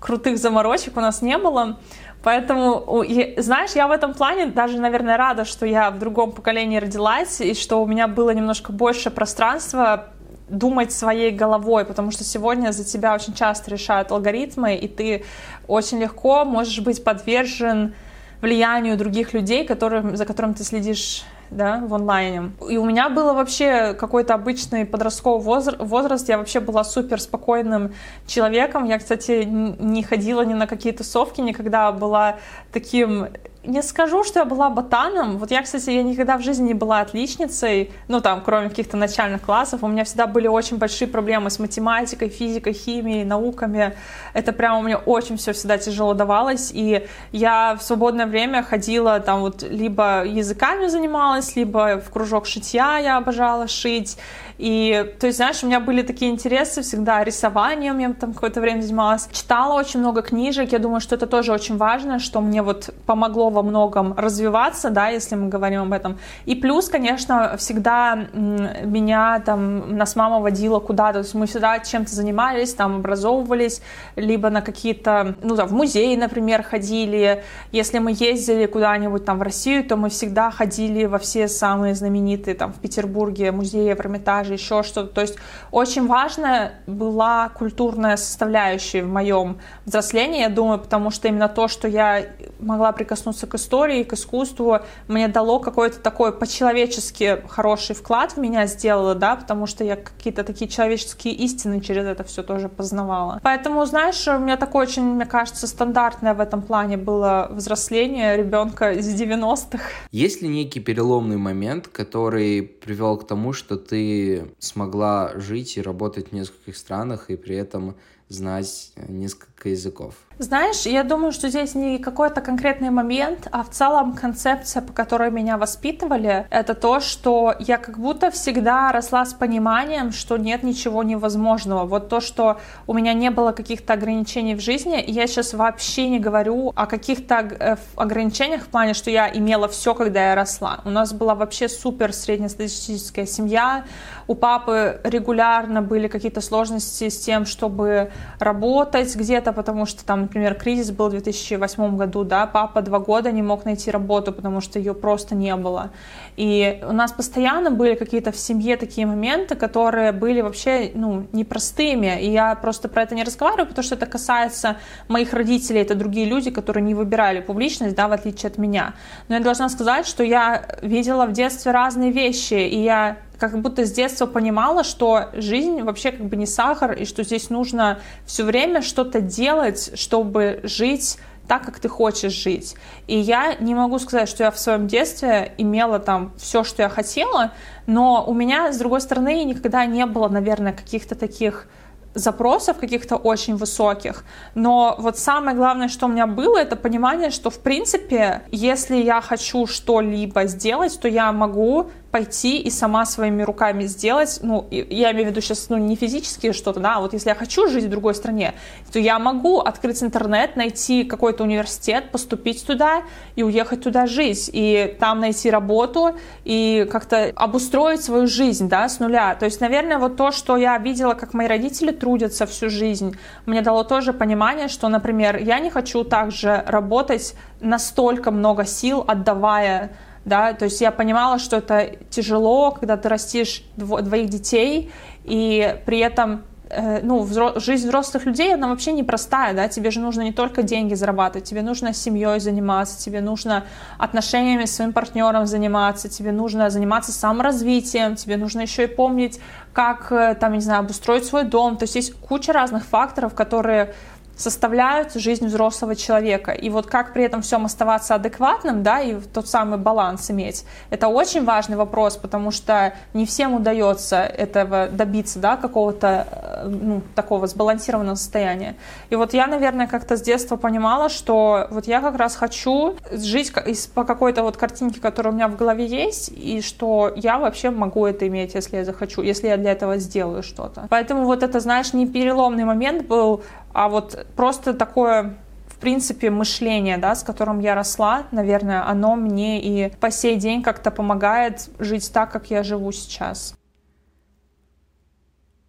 крутых заморочек у нас не было. Поэтому, знаешь, я в этом плане даже, наверное, рада, что я в другом поколении родилась, и что у меня было немножко больше пространства думать своей головой, потому что сегодня за тебя очень часто решают алгоритмы, и ты очень легко можешь быть подвержен влиянию других людей, которым, за которым ты следишь да, в онлайне. И у меня было вообще какой-то обычный подростковый возраст, я вообще была супер спокойным человеком. Я, кстати, не ходила ни на какие тусовки, никогда была таким не скажу, что я была ботаном. Вот я, кстати, я никогда в жизни не была отличницей, ну там, кроме каких-то начальных классов. У меня всегда были очень большие проблемы с математикой, физикой, химией, науками. Это прямо мне очень все всегда тяжело давалось. И я в свободное время ходила там вот либо языками занималась, либо в кружок шитья я обожала шить. И, то есть, знаешь, у меня были такие интересы всегда, рисованием я там какое-то время занималась. Читала очень много книжек, я думаю, что это тоже очень важно, что мне вот помогло во многом развиваться, да, если мы говорим об этом. И плюс, конечно, всегда меня там нас мама водила куда-то, то есть мы всегда чем-то занимались, там образовывались, либо на какие-то, ну да, в музей, например, ходили. Если мы ездили куда-нибудь там в Россию, то мы всегда ходили во все самые знаменитые там в Петербурге музеи, в Эрмитаже, даже еще что-то. То есть очень важная была культурная составляющая в моем взрослении, я думаю, потому что именно то, что я могла прикоснуться к истории, к искусству, мне дало какой-то такой по-человечески хороший вклад в меня сделало, да, потому что я какие-то такие человеческие истины через это все тоже познавала. Поэтому, знаешь, у меня такое очень, мне кажется, стандартное в этом плане было взросление ребенка из 90-х. Есть ли некий переломный момент, который привел к тому, что ты смогла жить и работать в нескольких странах и при этом знать несколько языков? Знаешь, я думаю, что здесь не какой-то конкретный момент, а в целом концепция, по которой меня воспитывали, это то, что я как будто всегда росла с пониманием, что нет ничего невозможного. Вот то, что у меня не было каких-то ограничений в жизни, я сейчас вообще не говорю о каких-то э, ограничениях в плане, что я имела все, когда я росла. У нас была вообще супер среднестатистическая семья, у папы регулярно были какие-то сложности с тем, чтобы работать где-то, потому что там например, кризис был в 2008 году, да, папа два года не мог найти работу, потому что ее просто не было. И у нас постоянно были какие-то в семье такие моменты, которые были вообще, ну, непростыми, и я просто про это не разговариваю, потому что это касается моих родителей, это другие люди, которые не выбирали публичность, да, в отличие от меня. Но я должна сказать, что я видела в детстве разные вещи, и я как будто с детства понимала, что жизнь вообще как бы не сахар, и что здесь нужно все время что-то делать, чтобы жить так, как ты хочешь жить. И я не могу сказать, что я в своем детстве имела там все, что я хотела, но у меня, с другой стороны, никогда не было, наверное, каких-то таких запросов каких-то очень высоких, но вот самое главное, что у меня было, это понимание, что в принципе, если я хочу что-либо сделать, то я могу пойти и сама своими руками сделать, ну, я имею в виду сейчас, ну, не физически что-то, да, а вот если я хочу жить в другой стране, то я могу открыть интернет, найти какой-то университет, поступить туда и уехать туда жить, и там найти работу, и как-то обустроить свою жизнь, да, с нуля. То есть, наверное, вот то, что я видела, как мои родители трудятся всю жизнь, мне дало тоже понимание, что, например, я не хочу также работать настолько много сил, отдавая да, то есть я понимала, что это тяжело, когда ты растишь дво, двоих детей, и при этом э, ну, взро- жизнь взрослых людей, она вообще непростая, да, тебе же нужно не только деньги зарабатывать, тебе нужно семьей заниматься, тебе нужно отношениями с своим партнером заниматься, тебе нужно заниматься саморазвитием, тебе нужно еще и помнить, как, э, там, не знаю, обустроить свой дом, то есть есть куча разных факторов, которые составляют жизнь взрослого человека. И вот как при этом всем оставаться адекватным, да, и тот самый баланс иметь, это очень важный вопрос, потому что не всем удается этого добиться, да, какого-то, э, ну, такого сбалансированного состояния. И вот я, наверное, как-то с детства понимала, что вот я как раз хочу жить по какой-то вот картинке, которая у меня в голове есть, и что я вообще могу это иметь, если я захочу, если я для этого сделаю что-то. Поэтому вот это, знаешь, не переломный момент был, а вот просто такое в принципе, мышление, да, с которым я росла, наверное, оно мне и по сей день как-то помогает жить так, как я живу сейчас.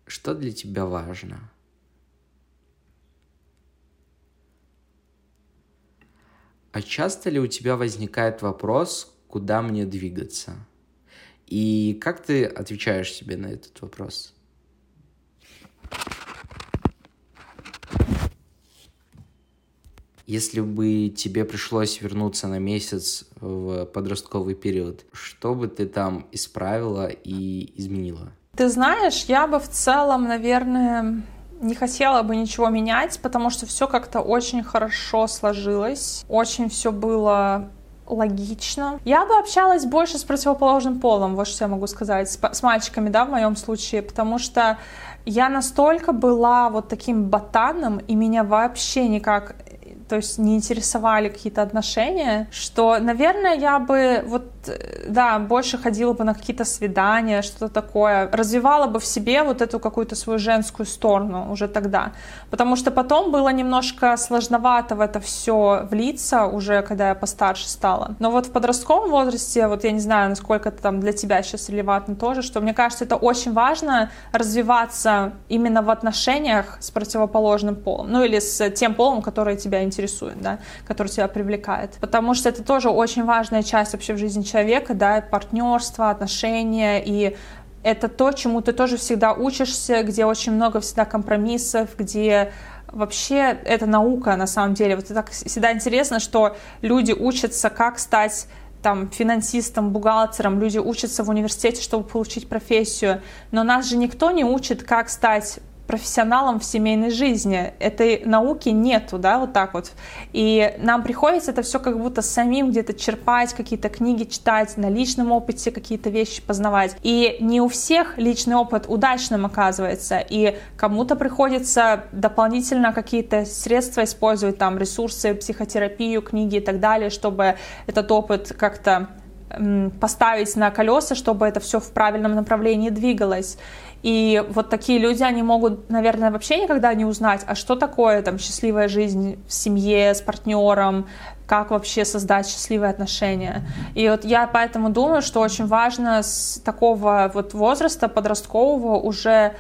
Что для тебя важно? А часто ли у тебя возникает вопрос, куда мне двигаться? И как ты отвечаешь себе на этот вопрос? Если бы тебе пришлось вернуться на месяц в подростковый период, что бы ты там исправила и изменила? Ты знаешь, я бы в целом, наверное, не хотела бы ничего менять, потому что все как-то очень хорошо сложилось, очень все было логично. Я бы общалась больше с противоположным полом, вот что я могу сказать, с, с мальчиками, да, в моем случае, потому что я настолько была вот таким ботаном, и меня вообще никак то есть не интересовали какие-то отношения, что, наверное, я бы вот, да, больше ходила бы на какие-то свидания, что-то такое, развивала бы в себе вот эту какую-то свою женскую сторону уже тогда, потому что потом было немножко сложновато в это все влиться уже, когда я постарше стала. Но вот в подростковом возрасте, вот я не знаю, насколько это там для тебя сейчас релевантно тоже, что мне кажется, это очень важно развиваться именно в отношениях с противоположным полом, ну или с тем полом, который тебя интересует интересует, да, который тебя привлекает. Потому что это тоже очень важная часть вообще в жизни человека, да, партнерство, отношения и это то, чему ты тоже всегда учишься, где очень много всегда компромиссов, где вообще это наука на самом деле. Вот это так всегда интересно, что люди учатся, как стать там, финансистом, бухгалтером, люди учатся в университете, чтобы получить профессию, но нас же никто не учит, как стать профессионалом в семейной жизни. Этой науки нету, да, вот так вот. И нам приходится это все как будто самим где-то черпать, какие-то книги читать, на личном опыте какие-то вещи познавать. И не у всех личный опыт удачным оказывается, и кому-то приходится дополнительно какие-то средства использовать, там, ресурсы, психотерапию, книги и так далее, чтобы этот опыт как-то поставить на колеса, чтобы это все в правильном направлении двигалось. И вот такие люди, они могут, наверное, вообще никогда не узнать, а что такое там счастливая жизнь в семье, с партнером, как вообще создать счастливые отношения. И вот я поэтому думаю, что очень важно с такого вот возраста подросткового уже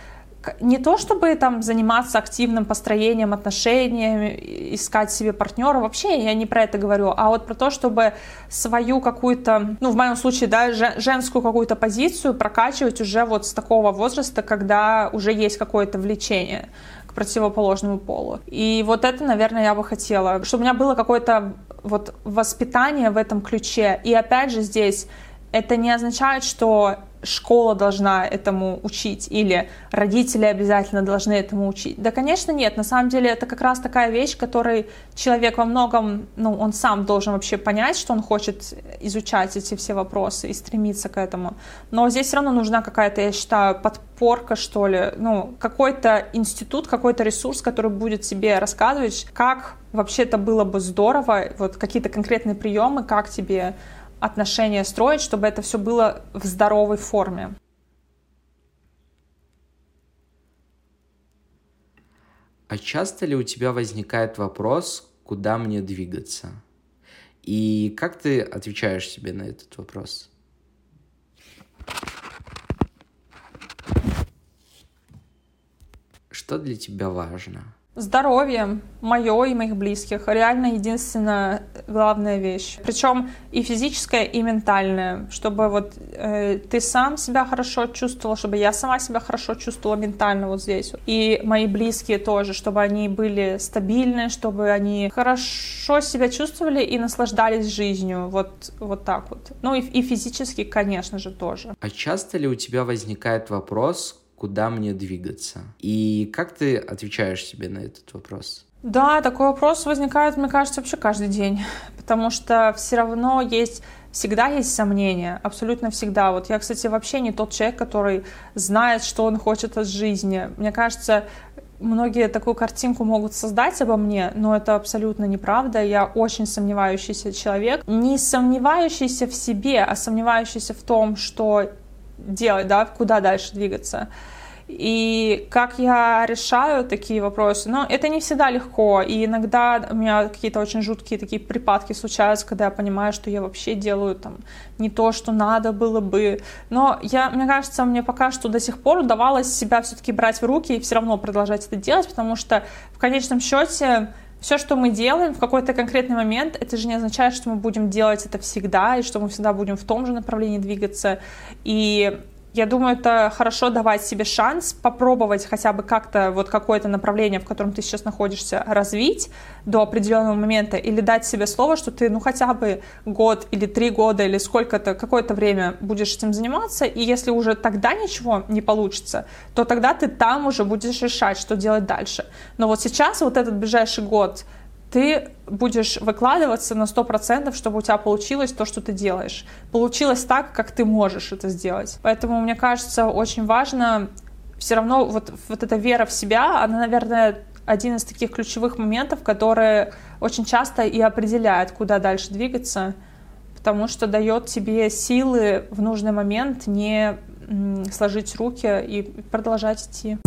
не то чтобы там заниматься активным построением отношений, искать себе партнера, вообще я не про это говорю, а вот про то, чтобы свою какую-то, ну в моем случае, да, женскую какую-то позицию прокачивать уже вот с такого возраста, когда уже есть какое-то влечение к противоположному полу. И вот это, наверное, я бы хотела, чтобы у меня было какое-то вот воспитание в этом ключе. И опять же здесь это не означает, что школа должна этому учить или родители обязательно должны этому учить. Да, конечно, нет. На самом деле это как раз такая вещь, которой человек во многом, ну, он сам должен вообще понять, что он хочет изучать эти все вопросы и стремиться к этому. Но здесь все равно нужна какая-то, я считаю, подпорка, что ли, ну, какой-то институт, какой-то ресурс, который будет тебе рассказывать, как вообще это было бы здорово, вот какие-то конкретные приемы, как тебе отношения строить, чтобы это все было в здоровой форме. А часто ли у тебя возникает вопрос, куда мне двигаться? И как ты отвечаешь себе на этот вопрос? Что для тебя важно? Здоровье мое и моих близких реально единственная главная вещь. Причем и физическая, и ментальная. Чтобы вот э, ты сам себя хорошо чувствовал, чтобы я сама себя хорошо чувствовала ментально вот здесь. И мои близкие тоже, чтобы они были стабильны, чтобы они хорошо себя чувствовали и наслаждались жизнью. Вот, вот так вот. Ну и, и физически, конечно же, тоже. А часто ли у тебя возникает вопрос, куда мне двигаться. И как ты отвечаешь себе на этот вопрос? Да, такой вопрос возникает, мне кажется, вообще каждый день, потому что все равно есть всегда есть сомнения, абсолютно всегда. Вот я, кстати, вообще не тот человек, который знает, что он хочет от жизни. Мне кажется, многие такую картинку могут создать обо мне, но это абсолютно неправда. Я очень сомневающийся человек. Не сомневающийся в себе, а сомневающийся в том, что делать, да, куда дальше двигаться. И как я решаю такие вопросы? Ну, это не всегда легко, и иногда у меня какие-то очень жуткие такие припадки случаются, когда я понимаю, что я вообще делаю там не то, что надо было бы. Но я, мне кажется, мне пока что до сих пор удавалось себя все-таки брать в руки и все равно продолжать это делать, потому что в конечном счете все, что мы делаем в какой-то конкретный момент, это же не означает, что мы будем делать это всегда, и что мы всегда будем в том же направлении двигаться. И я думаю, это хорошо давать себе шанс попробовать хотя бы как-то вот какое-то направление, в котором ты сейчас находишься, развить до определенного момента или дать себе слово, что ты ну хотя бы год или три года или сколько-то, какое-то время будешь этим заниматься, и если уже тогда ничего не получится, то тогда ты там уже будешь решать, что делать дальше. Но вот сейчас вот этот ближайший год ты будешь выкладываться на 100%, чтобы у тебя получилось то, что ты делаешь. Получилось так, как ты можешь это сделать. Поэтому, мне кажется, очень важно все равно вот, вот эта вера в себя, она, наверное, один из таких ключевых моментов, которые очень часто и определяет, куда дальше двигаться, потому что дает тебе силы в нужный момент не сложить руки и продолжать идти.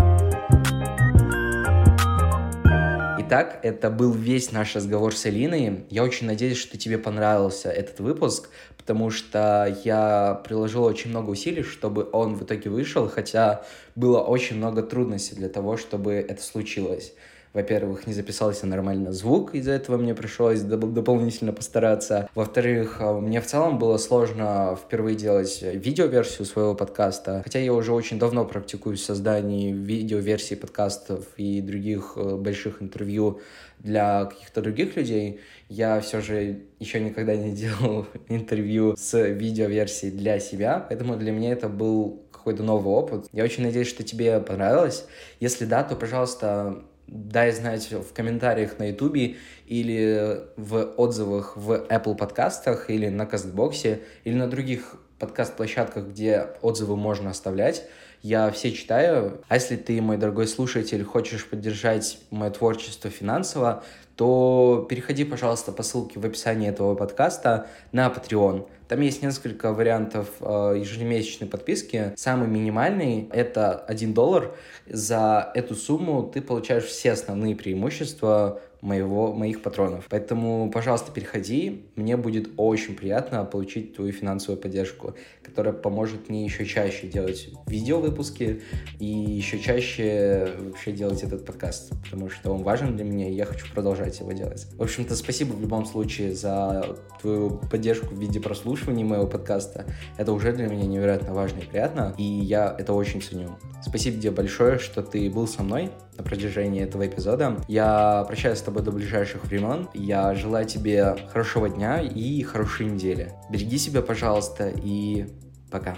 Итак, это был весь наш разговор с Элиной. Я очень надеюсь, что тебе понравился этот выпуск, потому что я приложил очень много усилий, чтобы он в итоге вышел, хотя было очень много трудностей для того, чтобы это случилось во-первых, не записался нормально звук, из-за этого мне пришлось доп- дополнительно постараться. Во-вторых, а, мне в целом было сложно впервые делать видеоверсию своего подкаста, хотя я уже очень давно практикую в создании видеоверсий подкастов и других э, больших интервью для каких-то других людей. Я все же еще никогда не делал интервью с видеоверсией для себя, поэтому для меня это был какой-то новый опыт. Я очень надеюсь, что тебе понравилось. Если да, то, пожалуйста, дай знать в комментариях на YouTube или в отзывах в Apple подкастах или на Кастбоксе или на других подкаст-площадках, где отзывы можно оставлять. Я все читаю. А если ты, мой дорогой слушатель, хочешь поддержать мое творчество финансово, то переходи, пожалуйста, по ссылке в описании этого подкаста на Patreon. Там есть несколько вариантов э, ежемесячной подписки. Самый минимальный — это 1 доллар. За эту сумму ты получаешь все основные преимущества моего, моих патронов. Поэтому, пожалуйста, переходи. Мне будет очень приятно получить твою финансовую поддержку, которая поможет мне еще чаще делать видео-выпуски и еще чаще вообще делать этот подкаст, потому что он важен для меня, и я хочу продолжать его делать. В общем-то, спасибо в любом случае за твою поддержку в виде прослушивания моего подкаста. Это уже для меня невероятно важно и приятно, и я это очень ценю. Спасибо тебе большое, что ты был со мной на протяжении этого эпизода. Я прощаюсь с тобой до ближайших времен. Я желаю тебе хорошего дня и хорошей недели. Береги себя, пожалуйста, и пока.